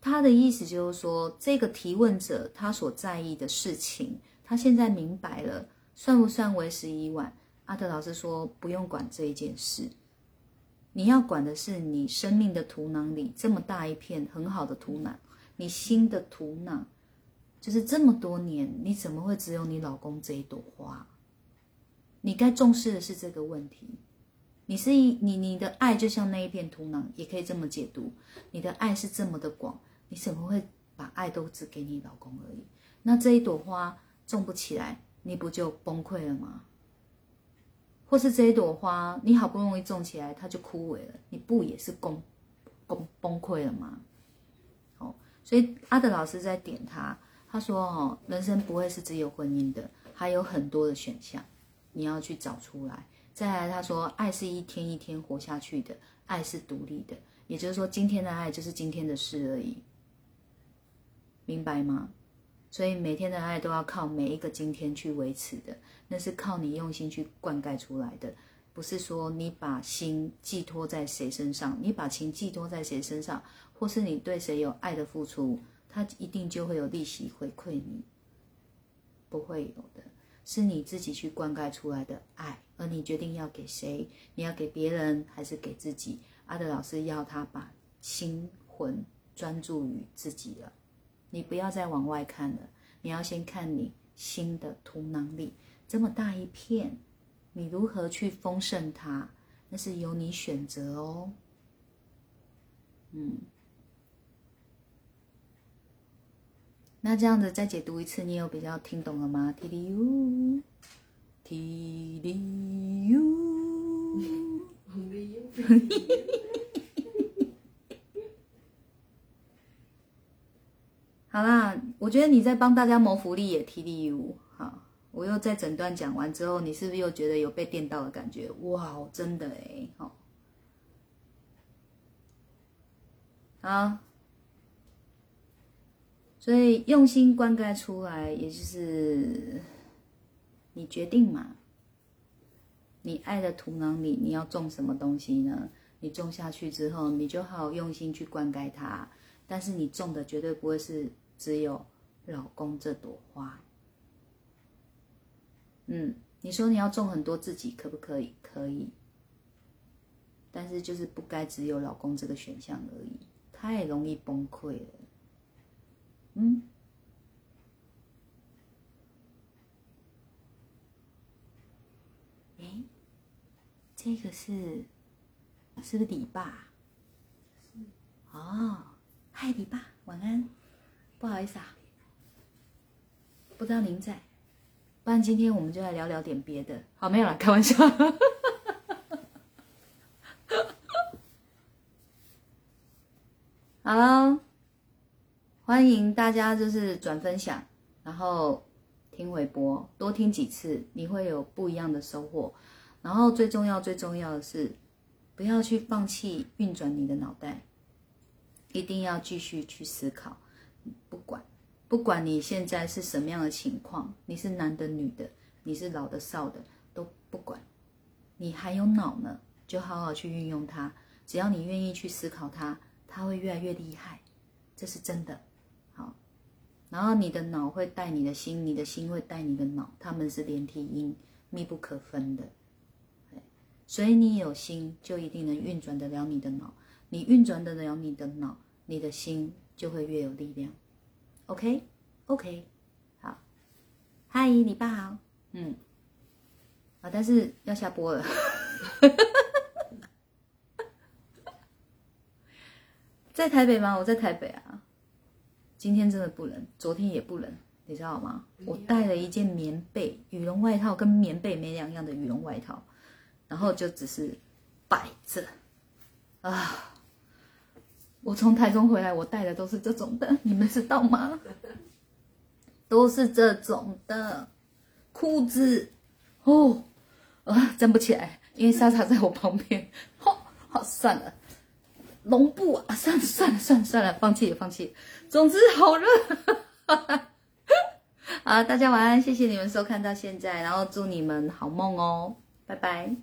他的意思就是说，这个提问者他所在意的事情，他现在明白了，算不算为时已晚？阿德老师说，不用管这一件事。你要管的是你生命的土壤里这么大一片很好的土壤，你心的土壤，就是这么多年，你怎么会只有你老公这一朵花？你该重视的是这个问题。你是一你你的爱就像那一片土壤，也可以这么解读。你的爱是这么的广，你怎么会把爱都只给你老公而已？那这一朵花种不起来，你不就崩溃了吗？或是这一朵花，你好不容易种起来，它就枯萎了，你不也是崩崩崩溃了吗？哦，所以阿德老师在点他，他说哦，人生不会是只有婚姻的，还有很多的选项，你要去找出来。再来，他说爱是一天一天活下去的，爱是独立的，也就是说，今天的爱就是今天的事而已，明白吗？所以每天的爱都要靠每一个今天去维持的，那是靠你用心去灌溉出来的，不是说你把心寄托在谁身上，你把情寄托在谁身上，或是你对谁有爱的付出，他一定就会有利息回馈你，不会有的，是你自己去灌溉出来的爱，而你决定要给谁，你要给别人还是给自己？阿德老师要他把心魂专注于自己了。你不要再往外看了，你要先看你心的土囊里这么大一片，你如何去丰盛它？那是由你选择哦。嗯，那这样子再解读一次，你有比较听懂了吗？T D U，T D U。好啦，我觉得你在帮大家谋福利也 T D U 好，我又在整段讲完之后，你是不是又觉得有被电到的感觉？哇，真的哎，好，好，所以用心灌溉出来，也就是你决定嘛。你爱的土壤里，你要种什么东西呢？你种下去之后，你就好用心去灌溉它，但是你种的绝对不会是。只有老公这朵花，嗯，你说你要种很多自己可不可以？可以，但是就是不该只有老公这个选项而已，太容易崩溃了。嗯，哎，这个是是不是你爸？是。哦，嗨，你爸，晚安。不好意思啊，不知道您在，不然今天我们就来聊聊点别的。好，没有了，开玩笑。Hello。欢迎大家就是转分享，然后听微博，多听几次，你会有不一样的收获。然后最重要、最重要的是，不要去放弃运转你的脑袋，一定要继续去思考。不管，不管你现在是什么样的情况，你是男的、女的，你是老的、少的，都不管，你还有脑呢，就好好去运用它。只要你愿意去思考它。它会越来越厉害，这是真的。然后你的脑会带你的心，你的心会带你的脑，他们是连体婴，密不可分的。所以你有心，就一定能运转得了你的脑。你运转得了你的脑，你的心就会越有力量。OK，OK，好，嗨，你爸好，嗯，啊，但是要下播了。在台北吗？我在台北啊。今天真的不冷，昨天也不冷，你知道吗？我带了一件棉被、羽绒外套，跟棉被没两样的羽绒外套，然后就只是摆着啊。我从台中回来，我带的都是这种的，你们知道吗？都是这种的裤子哦，啊，站不起来，因为莎莎在我旁边。哦，好，算了。龙布啊，算了算了算了算了，放弃放弃。总之好热，好，大家晚安，谢谢你们收看到现在，然后祝你们好梦哦，拜拜。